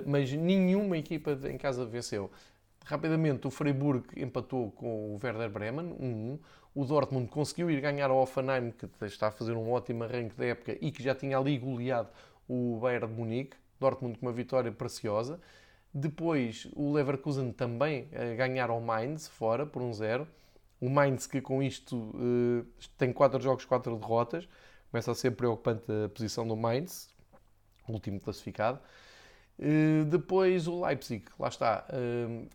mas nenhuma equipa em casa venceu. Rapidamente, o Freiburg empatou com o Werder Bremen, 1-1. O Dortmund conseguiu ir ganhar ao Offenheim, que está a fazer um ótimo arranque da época e que já tinha ali goleado o Bayern de Munique. Dortmund com uma vitória preciosa. Depois, o Leverkusen também a ganhar ao Mainz, fora, por 1-0. Um o Mainz que com isto eh, tem 4 jogos, 4 derrotas. Começa a ser preocupante a posição do Mainz, último classificado. Eh, depois o Leipzig, lá está, eh,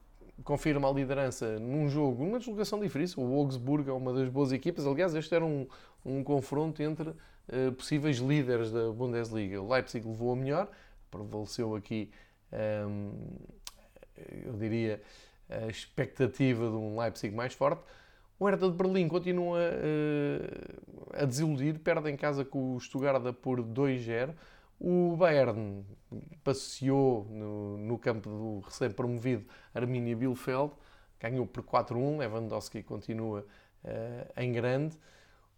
confirma a liderança num jogo, numa deslocação difícil. O Augsburg é uma das boas equipas. Aliás, este era um, um confronto entre uh, possíveis líderes da Bundesliga. O Leipzig levou a melhor, prevaleceu aqui, um, ehm, eu diria, a expectativa de um Leipzig mais forte. O Hertha de Berlim continua uh, a desiludir, perde em casa com o Stuttgart por 2-0. O Bayern passeou no, no campo do recém-promovido Arminia Bielefeld, ganhou por 4-1, Lewandowski continua uh, em grande.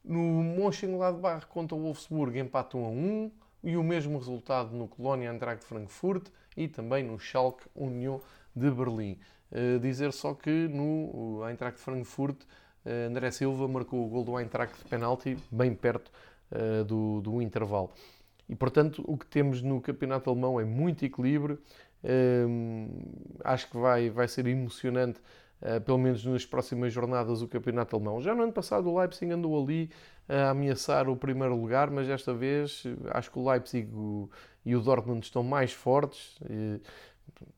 No Mönchengladbach contra o Wolfsburg empate 1 a 1 e o mesmo resultado no Colónia Eintracht Frankfurt e também no Schalke Union de Berlim. Uh, dizer só que no Eintracht Frankfurt uh, André Silva marcou o gol do Eintracht de penalti bem perto uh, do, do intervalo. E, portanto, o que temos no campeonato alemão é muito equilíbrio. Hum, acho que vai, vai ser emocionante, uh, pelo menos nas próximas jornadas, o campeonato alemão. Já no ano passado, o Leipzig andou ali a ameaçar o primeiro lugar, mas desta vez acho que o Leipzig o, e o Dortmund estão mais fortes. E,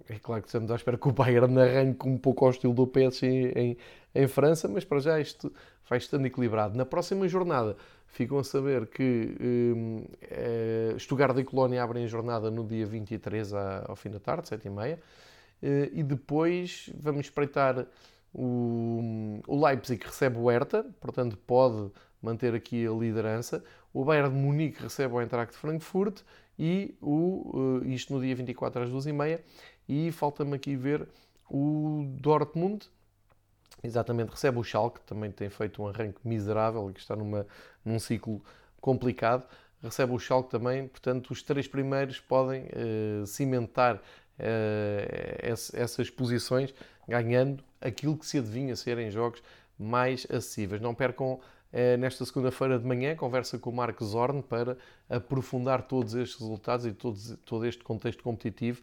é claro que estamos à espera que o Bayern arranque um pouco ao estilo do PSG em, em França, mas para já isto vai estando equilibrado. Na próxima jornada ficam a saber que um, Stuttgart e Colónia abrem a jornada no dia 23 ao fim da tarde, 7h30, eh, e depois vamos espreitar o, o Leipzig que recebe o Hertha, portanto pode manter aqui a liderança. O Bayern de Munique recebe o Eintracht de Frankfurt e o, isto no dia 24 às 2h30. E falta-me aqui ver o Dortmund, exatamente, recebe o Schalke, também tem feito um arranque miserável e que está numa, num ciclo complicado. Recebe o Schalke também, portanto, os três primeiros podem uh, cimentar uh, essas posições, ganhando aquilo que se adivinha serem jogos mais acessíveis. Não percam eh, nesta segunda-feira de manhã conversa com o Marcos Zorn para aprofundar todos estes resultados e todos, todo este contexto competitivo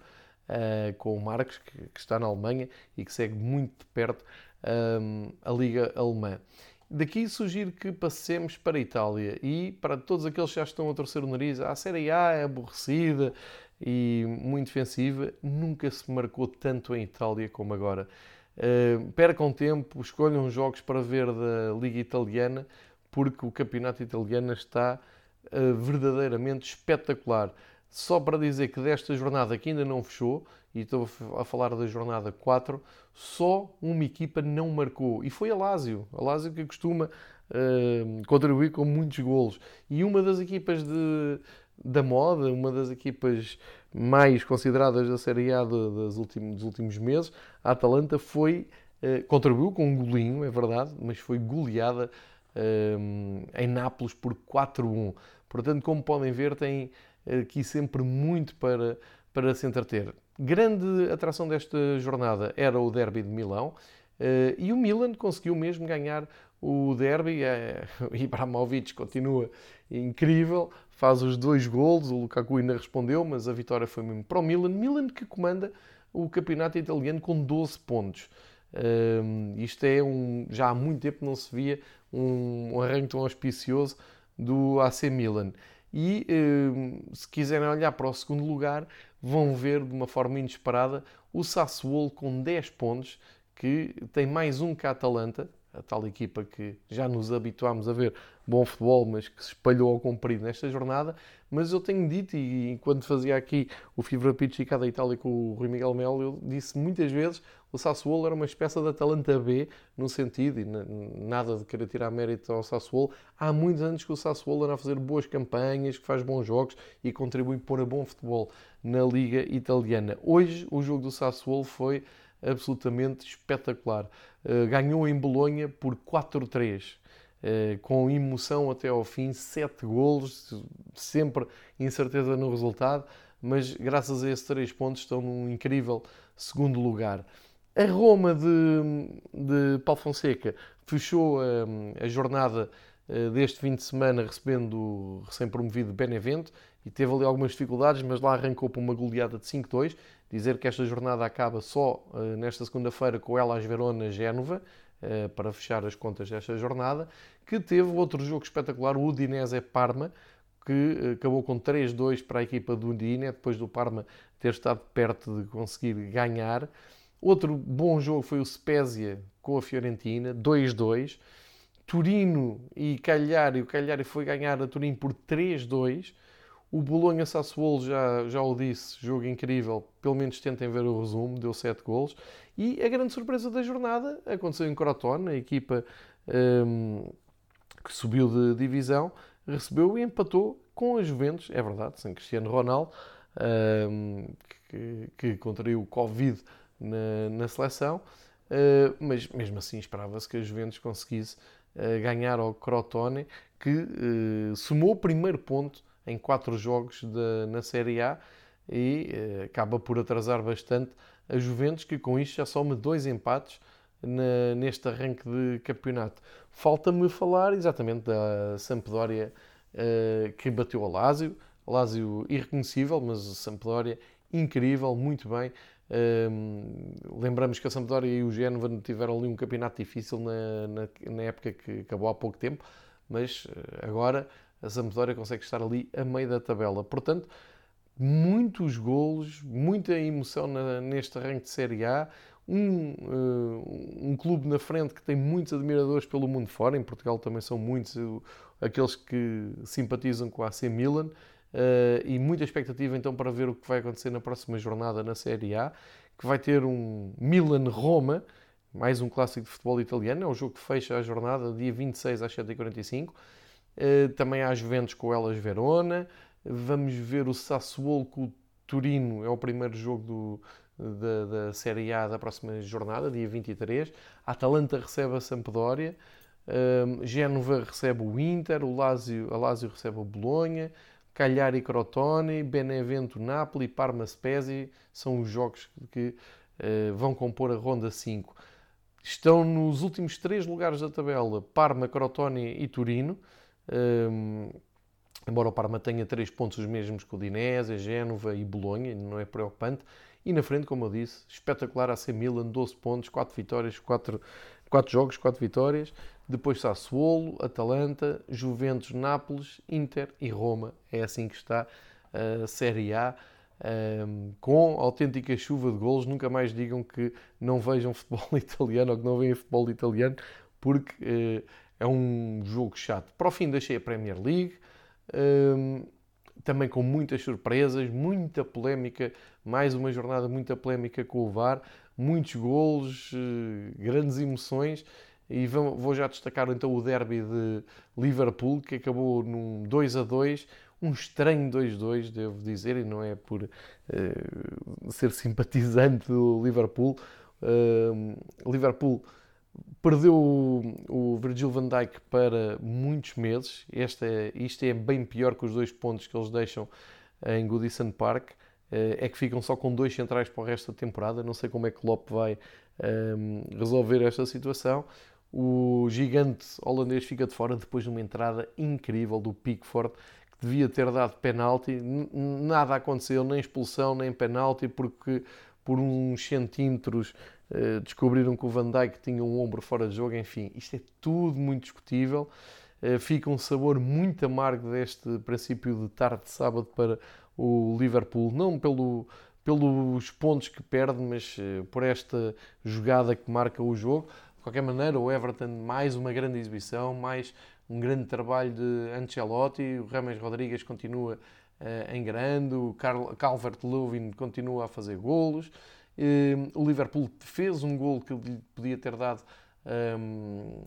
uh, com o Marcos, que, que, está na Alemanha e que segue muito de perto um, a Liga Alemã. Daqui sugiro que passemos para a Itália e para todos aqueles que já estão a torcer o nariz, a Série A é aborrecida e muito defensiva, nunca se marcou tanto em Itália como agora. Uh, percam tempo, escolham jogos para ver da Liga Italiana, porque o campeonato italiano está uh, verdadeiramente espetacular. Só para dizer que desta jornada que ainda não fechou, e estou a falar da jornada 4, só uma equipa não marcou. E foi a Lásio. A Lásio que costuma uh, contribuir com muitos golos. E uma das equipas de, da moda, uma das equipas mais consideradas da Série A dos, últimos, meses, a Atalanta foi, uh, contribuiu com um golinho, é verdade, mas foi goleada uh, em Nápoles por 4-1. Portanto, como podem ver, tem aqui sempre muito para, para se entreter. Grande atração desta jornada era o Derby de Milão eh, e o Milan conseguiu mesmo ganhar o Derby. É, <laughs> Ibrahimovic continua incrível, faz os dois golos, o Lukaku ainda respondeu, mas a vitória foi mesmo para o Milan. Milan que comanda o campeonato italiano com 12 pontos. Um, isto é um. Já há muito tempo não se via um, um arranque tão auspicioso do AC Milan. E hum, se quiserem olhar para o segundo lugar, vão ver de uma forma inesperada o Sassuolo com 10 pontos, que tem mais um que a Atalanta, a tal equipa que já nos habituámos a ver bom futebol, mas que se espalhou ao comprido nesta jornada. Mas eu tenho dito, e enquanto fazia aqui o Fibra Pitch da Itália com o Rui Miguel Melo, eu disse muitas vezes o Sassuolo era uma espécie da Atalanta B, no sentido, e nada de querer tirar mérito ao Sassuolo, há muitos anos que o Sassuolo anda a fazer boas campanhas, que faz bons jogos e contribui para bom futebol na Liga Italiana. Hoje o jogo do Sassuolo foi absolutamente espetacular. Uh, ganhou em Bolonha por 4-3. Uh, eh, com emoção até ao fim, 7 golos, sempre incerteza no resultado, mas graças a esses 3 pontos estão num incrível segundo lugar. A Roma de, de Paulo Fonseca fechou a, a jornada uh, deste fim de semana recebendo o recém-promovido Benevento e teve ali algumas dificuldades, mas lá arrancou para uma goleada de 5-2 dizer que esta jornada acaba só uh, nesta segunda-feira com ela às Verona Génova, uh, para fechar as contas desta jornada, que teve outro jogo espetacular, o Udinese Parma, que acabou com 3-2 para a equipa do Udine, depois do Parma ter estado perto de conseguir ganhar. Outro bom jogo foi o Spezia com a Fiorentina, 2-2. Turino e Cagliari, o Cagliari foi ganhar a Turino por 3-2. O Bolonha Sassuolo já, já o disse, jogo incrível, pelo menos tentem ver o resumo, deu 7 golos. E a grande surpresa da jornada aconteceu em Crotone, a equipa um, que subiu de divisão, recebeu e empatou com a Juventus, é verdade, sem Cristiano Ronaldo, um, que, que contraiu o Covid na, na seleção, uh, mas mesmo assim esperava-se que a Juventus conseguisse uh, ganhar ao Crotone, que uh, somou o primeiro ponto em quatro jogos de, na Série A e eh, acaba por atrasar bastante a Juventus, que com isto já soma dois empates na, neste arranque de campeonato. Falta-me falar exatamente da Sampdoria eh, que bateu a Lásio. Lásio irreconhecível, mas a Sampdoria incrível, muito bem. Lembramos que a Sampdoria e o Génova tiveram ali um campeonato difícil na, na, na, época que acabou há pouco tempo, mas eh, agora a Sampdoria consegue estar ali a meio da tabela. Portanto, muitos golos, muita emoção na, neste arranque de Série A. Um, uh, um clube na frente que tem muitos admiradores pelo mundo fora, em Portugal também são muitos uh, aqueles que simpatizam com a AC Milan, uh, e muita expectativa então para ver o que vai acontecer na próxima jornada na Série A, que vai ter um Milan-Roma, mais um clássico de futebol italiano, é o jogo que fecha a jornada, dia 26 às 7h45. Eh, também há Juventus com elas Verona. Vamos ver o Sassuolo com o Turino, é o primeiro jogo do, da, da Série A da próxima jornada, dia 23. A Atalanta recebe a Sampdoria. Um, Génova recebe o Inter, o Lazio, a Lazio recebe o Bolonha, Cagliari Crotone, Benevento Napoli, Parma Spezia são os jogos que uh, vão compor a ronda 5. Estão nos últimos três lugares da tabela Parma, Crotone e Turino. Um, embora o Parma tenha três pontos os mesmos que o Dinese, Génova e Bolonha, não é preocupante. E na frente, como eu disse, espetacular AC Milan, 12 pontos, 4 vitórias, 4, 4 jogos, 4 vitórias. Depois Sassuolo, Atalanta, Juventus, Nápoles, Inter e Roma. É assim que está a Série A. Com autêntica chuva de golos, nunca mais digam que não vejam <laughs> futebol italiano ou que não veem futebol italiano, porque uh, é um jogo chato. Para o fim deixei a Premier League, também com muitas surpresas, muita polémica, mais uma jornada muita polémica com o VAR, muitos golos, uh, grandes emoções. E vou já destacar então o derby de Liverpool, que acabou num 2 a 2 um estranho 2-2, devo dizer, e não é por uh, ser simpatizante do Liverpool. Uh, Liverpool perdeu o, o Virgil van Dijk para muitos meses. Este é, isto é bem pior que os dois pontos que eles deixam em Goodison Park. Uh, é que ficam só com dois centrais para o resto da temporada. Não sei como é que Klopp vai resolver esta situação. O gigante holandês fica de fora depois de uma entrada incrível do Pickford devia ter dado penalti, nada aconteceu, nem expulsão, nem penalti, porque por uns centímetros uh, descobriram que o Van Dijk tinha um ombro fora de jogo, enfim, isto é tudo muito discutível. Uh, fica um sabor muito amargo deste princípio de tarde de sábado para o Liverpool, não pelo, pelos pontos que perde, mas uh, por esta jogada que marca o jogo. Qualquer maneira, o Everton, mais uma grande exibição, mais um grande trabalho de Ancelotti, o Rames Rodrigues continua uh, em grande, o Calvert-Lewin continua a fazer golos, uh, o Liverpool fez um gol que lhe podia ter dado um,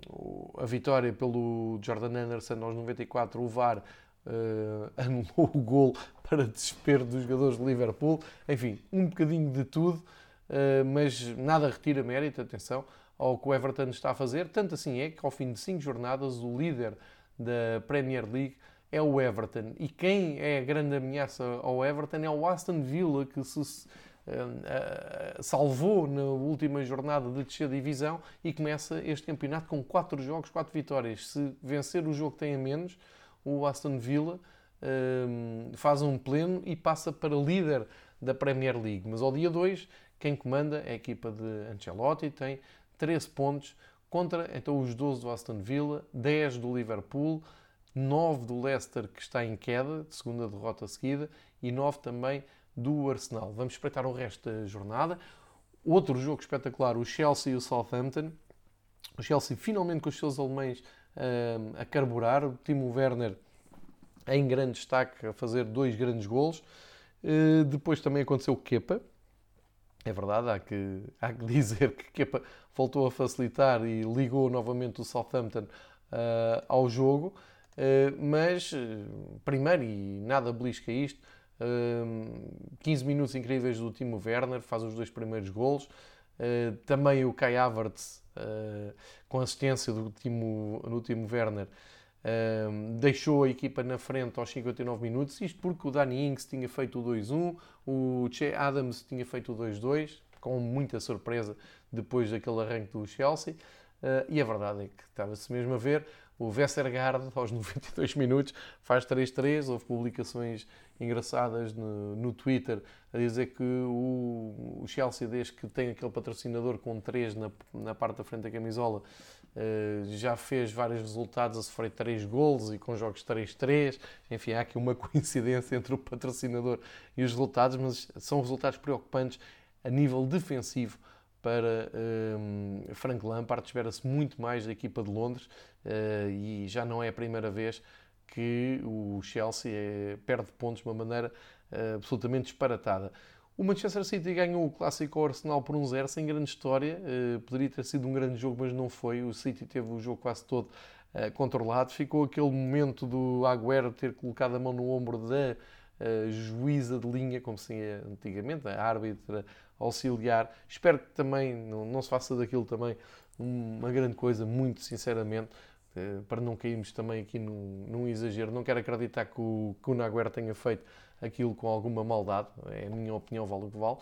ehm, a vitória pelo Jordan Anderson aos 94, o VAR uh, <laughs> anulou o gol para desespero dos jogadores de Liverpool, enfim, um bocadinho de tudo, uh, mas nada retira mérito, atenção, ao que o Everton está a fazer. Tanto assim é que, ao fim de cinco jornadas, o líder da Premier League é o Everton. E quem é a grande ameaça ao Everton é o Aston Villa, que se uh, uh, salvou na última jornada de descer divisão e começa este campeonato com quatro jogos, quatro vitórias. Se vencer o jogo que tem a menos, o Aston Villa uh, faz um pleno e passa para líder da Premier League. Mas ao dia 2, quem comanda é a equipa de Ancelotti, tem 13 pontos contra então os 12 do Aston Villa, 10 do Liverpool, 9 do Leicester que está em queda, de segunda derrota seguida, e 9 também do Arsenal. Vamos espreitar o resto da jornada. Outro jogo espetacular, o Chelsea e o Southampton. O Chelsea finalmente com os seus alemães um, a carburar, o Timo Werner em grande destaque a fazer dois grandes golos. Uh, depois também aconteceu o Kepa, é verdade, há que, há que <laughs> dizer que Kepa voltou a facilitar e ligou novamente o Southampton uh, ao jogo, uh, mas uh, primeiro, e nada belisca isto, 15 minutos incríveis do Timo Werner, faz os dois primeiros golos, também o Kai Havertz, com assistência do Timo, do Timo Werner, um, deixou a equipa na frente aos 59 minutos, isto porque o Danny Ings tinha feito o 2-1, o Che Adams tinha feito o 2-2, com muita surpresa depois daquele arranque do Chelsea. Uh, e a verdade é que estava-se mesmo a ver. O Westergaard, aos <laughs> 92 minutos, faz 3-3. Houve publicações engraçadas no, no, Twitter a dizer que o, o, Chelsea, desde que tem aquele patrocinador com 3 na, na parte da frente da camisola, Uh, já fez vários resultados a sofrer 3 golos e com jogos 3-3. Enfim, há aqui uma <laughs> coincidência entre o patrocinador e os resultados, mas são resultados preocupantes a nível defensivo para uh, Frank Lampard. Espera-se muito mais da equipa de Londres uh, e já não é a primeira vez que o Chelsea perde pontos de uma maneira absolutamente disparatada. O Manchester City ganhou o clássico ao Arsenal por um zero, sem grande história. Uh, poderia ter sido um grande jogo, mas não foi. O City teve o jogo quase todo uh, controlado. Ficou aquele momento do Agüero ter colocado a mão no ombro da uh, juíza de linha, como se ia antigamente, a árbitra auxiliar. Espero que também não, se faça daquilo também uma grande coisa, muito sinceramente. Para não cairmos também aqui num, num exagero, não quero acreditar que o, que o tenha feito aquilo com alguma maldade, é a minha opinião, vale o que vale.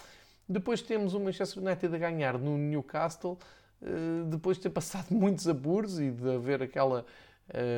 Depois temos o Manchester United a ganhar no Newcastle, depois de ter passado <laughs> muitos apuros e de haver aquela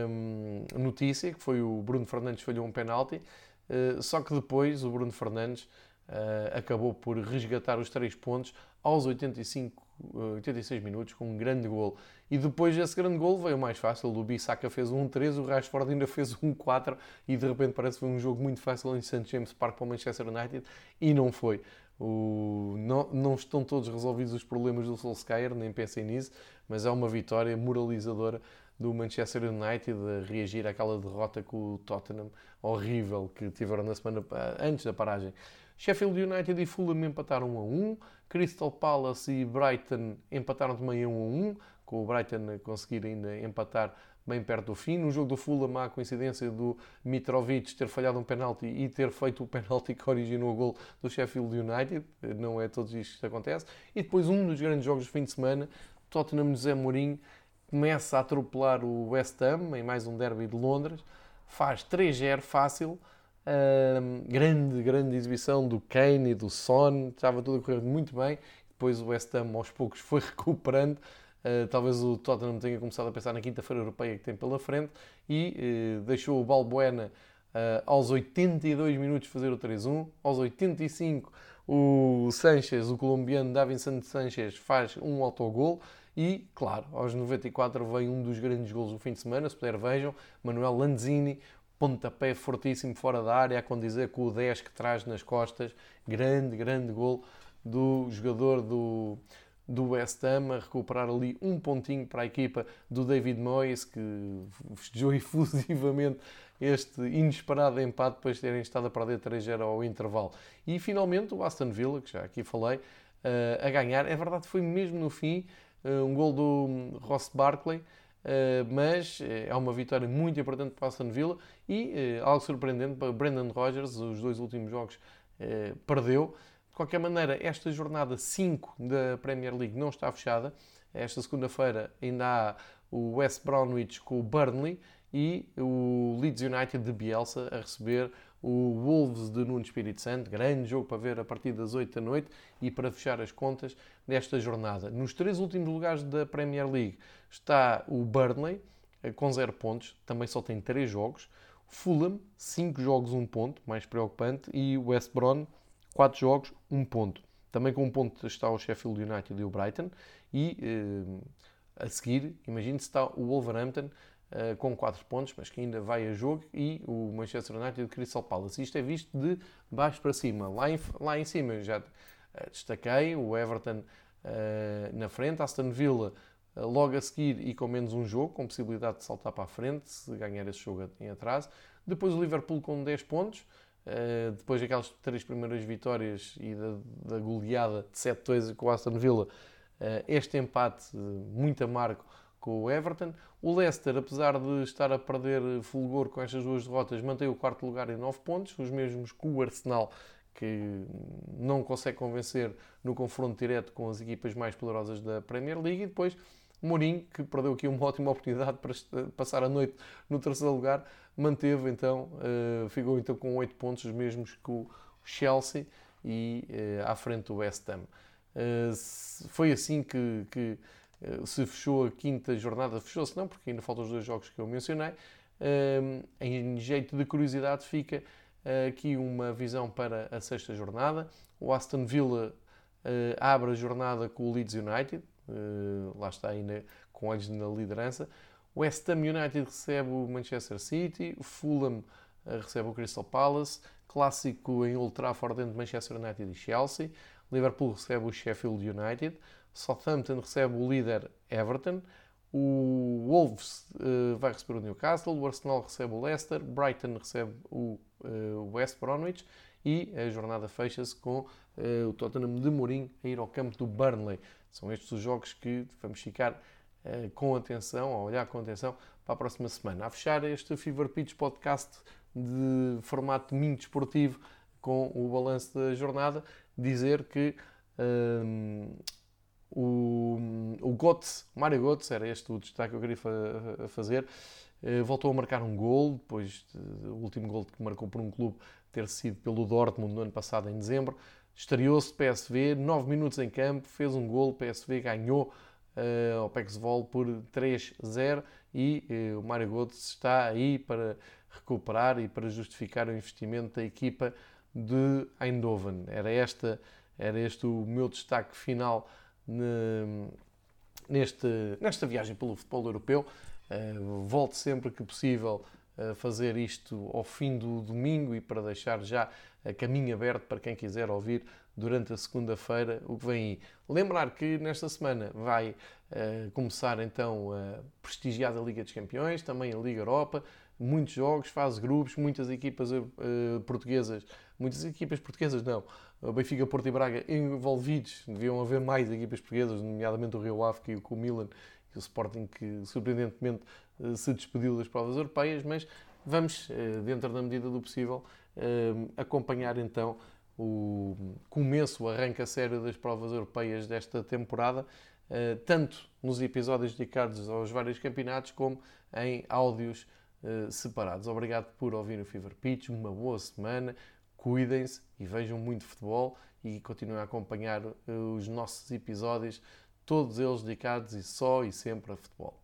um, notícia, que foi o Bruno Fernandes falhou um penalti, uh, só que depois o Bruno Fernandes uh, acabou por resgatar os três pontos aos 85, 86 minutos com um grande gol. E depois desse grande gol veio mais fácil, o Bissaka fez um 1-3, o Rashford ainda fez um 4 e de repente parece que foi um jogo muito fácil em St. James Park para o Manchester United e não foi. O, não, não, estão todos resolvidos os problemas do Solskjaer, nem pensem nisso, mas é uma vitória moralizadora do Manchester United a reagir àquela derrota com o Tottenham horrível que tiveram na semana antes da paragem. Sheffield United e Fulham empataram 1 a 1, Crystal Palace e Brighton empataram também 1 a 1, com o Brighton a conseguir ainda empatar bem perto do fim. No jogo do Fulham há a coincidência do Mitrovic ter falhado um penalti e ter feito o penalti que originou o gol do Sheffield United. Não é todos isto que acontece. E depois um dos grandes jogos do fim de semana, Tottenham José Mourinho começa a atropelar o West Ham em mais um derby de Londres, faz 3-0 fácil, uh, grande, grande exibição do Kane e do Son, estava tudo a correr muito bem, depois o West Ham aos poucos <laughs> foi recuperando, uh, talvez o Tottenham tenha começado a pensar na quinta-feira europeia que tem pela frente. E uh, deixou o Balbuena uh, aos 82 minutos fazer o 3-1, aos 85 o Sanchez, o colombiano Davinson Sanchez faz um autogol, e, claro, aos 94 vem um dos grandes gols do fim de semana, se puder vejam, Manuel Lanzini, pontapé fortíssimo fora da área, a condizer com o 10 que traz nas costas, grande, grande gol do jogador do, do West Ham a recuperar ali um pontinho para a equipa do David Moyes, que festejou <laughs> efusivamente este inesperado empate depois de terem estado a perder 3-0 ao intervalo. E finalmente o Aston Villa, que já aqui falei, eh, a ganhar. É verdade, foi mesmo no fim, eh, um gol do Ross Barkley, mas eh, é uma vitória muito importante para Aston Villa e algo surpreendente para Brendan Rodgers, os dois últimos jogos perdeu. De qualquer maneira, esta jornada 5 da Premier League não está fechada. Esta segunda-feira ainda há o West Bromwich com o Burnley e o Leeds United de Bielsa a receber o Wolves de Nuno Espírito Santo, grande jogo para ver a partir das 8 da noite e para fechar as contas desta jornada. Nos três últimos lugares da Premier League está o Burnley, eh, com 0 pontos, também só tem 3 jogos. Fulham, 5 jogos, 1 um ponto, mais preocupante. E West Brom, 4 jogos, 1 um ponto. Também com um ponto está o Sheffield United e o Brighton. E eh, a seguir, imagine-se está o Wolverhampton, uh, com 4 pontos, mas que ainda vai a jogo, e o Manchester United e o Crystal Palace. Isto é visto de baixo para cima. Lá em, lá em cima já uh, destaquei o Everton uh, na frente, Aston Villa logo a seguir e com menos um jogo, com possibilidade de saltar para a frente, se ganhar esse jogo em atraso. Depois o Liverpool com 10 pontos, depois daquelas três primeiras vitórias e da, da goleada de 7-2 com o Aston Villa, este empate muito amargo com o Everton. O Leicester, apesar de estar a perder fulgor com estas duas derrotas, mantém o quarto lugar em 9 pontos, os mesmos que o Arsenal, que não consegue convencer no confronto direto com as equipas mais poderosas da Premier League. E depois Mourinho, que perdeu aqui uma <laughs> ótima oportunidade para passar a noite no terceiro lugar, manteve então, uh, ficou então com 8 pontos, os mesmos que o Chelsea e uh, à frente do West Ham. Uh, foi assim que, que eh, se fechou a quinta jornada, fechou-se não, porque ainda faltam os dois jogos que eu mencionei. Ehm, em jeito de curiosidade, fica eh, aqui uma visão para a sexta jornada. O Aston Villa eh, abre a jornada com o Leeds United, lá está ainda com olhos na liderança. O West Ham United recebe o Manchester City, o Fulham recebe o Crystal Palace, clássico em Old Trafford entre Manchester United e Chelsea. Liverpool recebe o Sheffield United. Southampton recebe o líder Everton, o Wolves uh, vai receber o Newcastle, o Arsenal recebe o Leicester, Brighton recebe o uh, West Bromwich e a jornada fecha-se com uh, o Tottenham de Mourinho a ir ao campo do Burnley. São estes os jogos que vamos ficar com atenção, a olhar com atenção para a próxima semana. A fechar este Fever Pitch podcast de formato domingo desportivo com o balanço da jornada, dizer que o, o Götze, Mário Götze, era este o destaque que eu queria fa fazer, eh, voltou a marcar um gol, depois do último gol que marcou por um clube ter sido pelo Dortmund no ano passado, em dezembro. Estreou-se PSV, 9 minutos em campo, fez um gol, PSV ganhou ao Pexvol por 3-0 e o Mário Götze está aí para recuperar e para justificar o investimento da equipa de Eindhoven. Era, esta, era este o meu destaque final neste, nesta viagem pelo futebol europeu. Uh, volte sempre que possível a fazer isto ao fim do domingo e para deixar já a caminho aberto para quem quiser ouvir durante a segunda-feira o que vem aí. Lembrar que nesta semana vai uh, começar então a prestigiada Liga dos Campeões, também a Liga Europa, muitos jogos, fase grupos, muitas equipas portuguesas, muitas equipas portuguesas não, Benfica, Porto e Braga envolvidos, deviam haver mais equipas portuguesas, nomeadamente o Rio Ave e o Milan e o Sporting que surpreendentemente uh, se despediu das provas europeias, mas vamos, uh, dentro da medida do possível, acompanhar então o começo, o arranque a sério das provas europeias desta temporada, tanto nos episódios dedicados aos vários campeonatos como em áudios eh, separados. Obrigado por ouvir o Fever Pitch, uma boa semana, cuidem-se e vejam muito futebol e continuem a acompanhar uh, os nossos episódios, todos eles dedicados e só e sempre a futebol.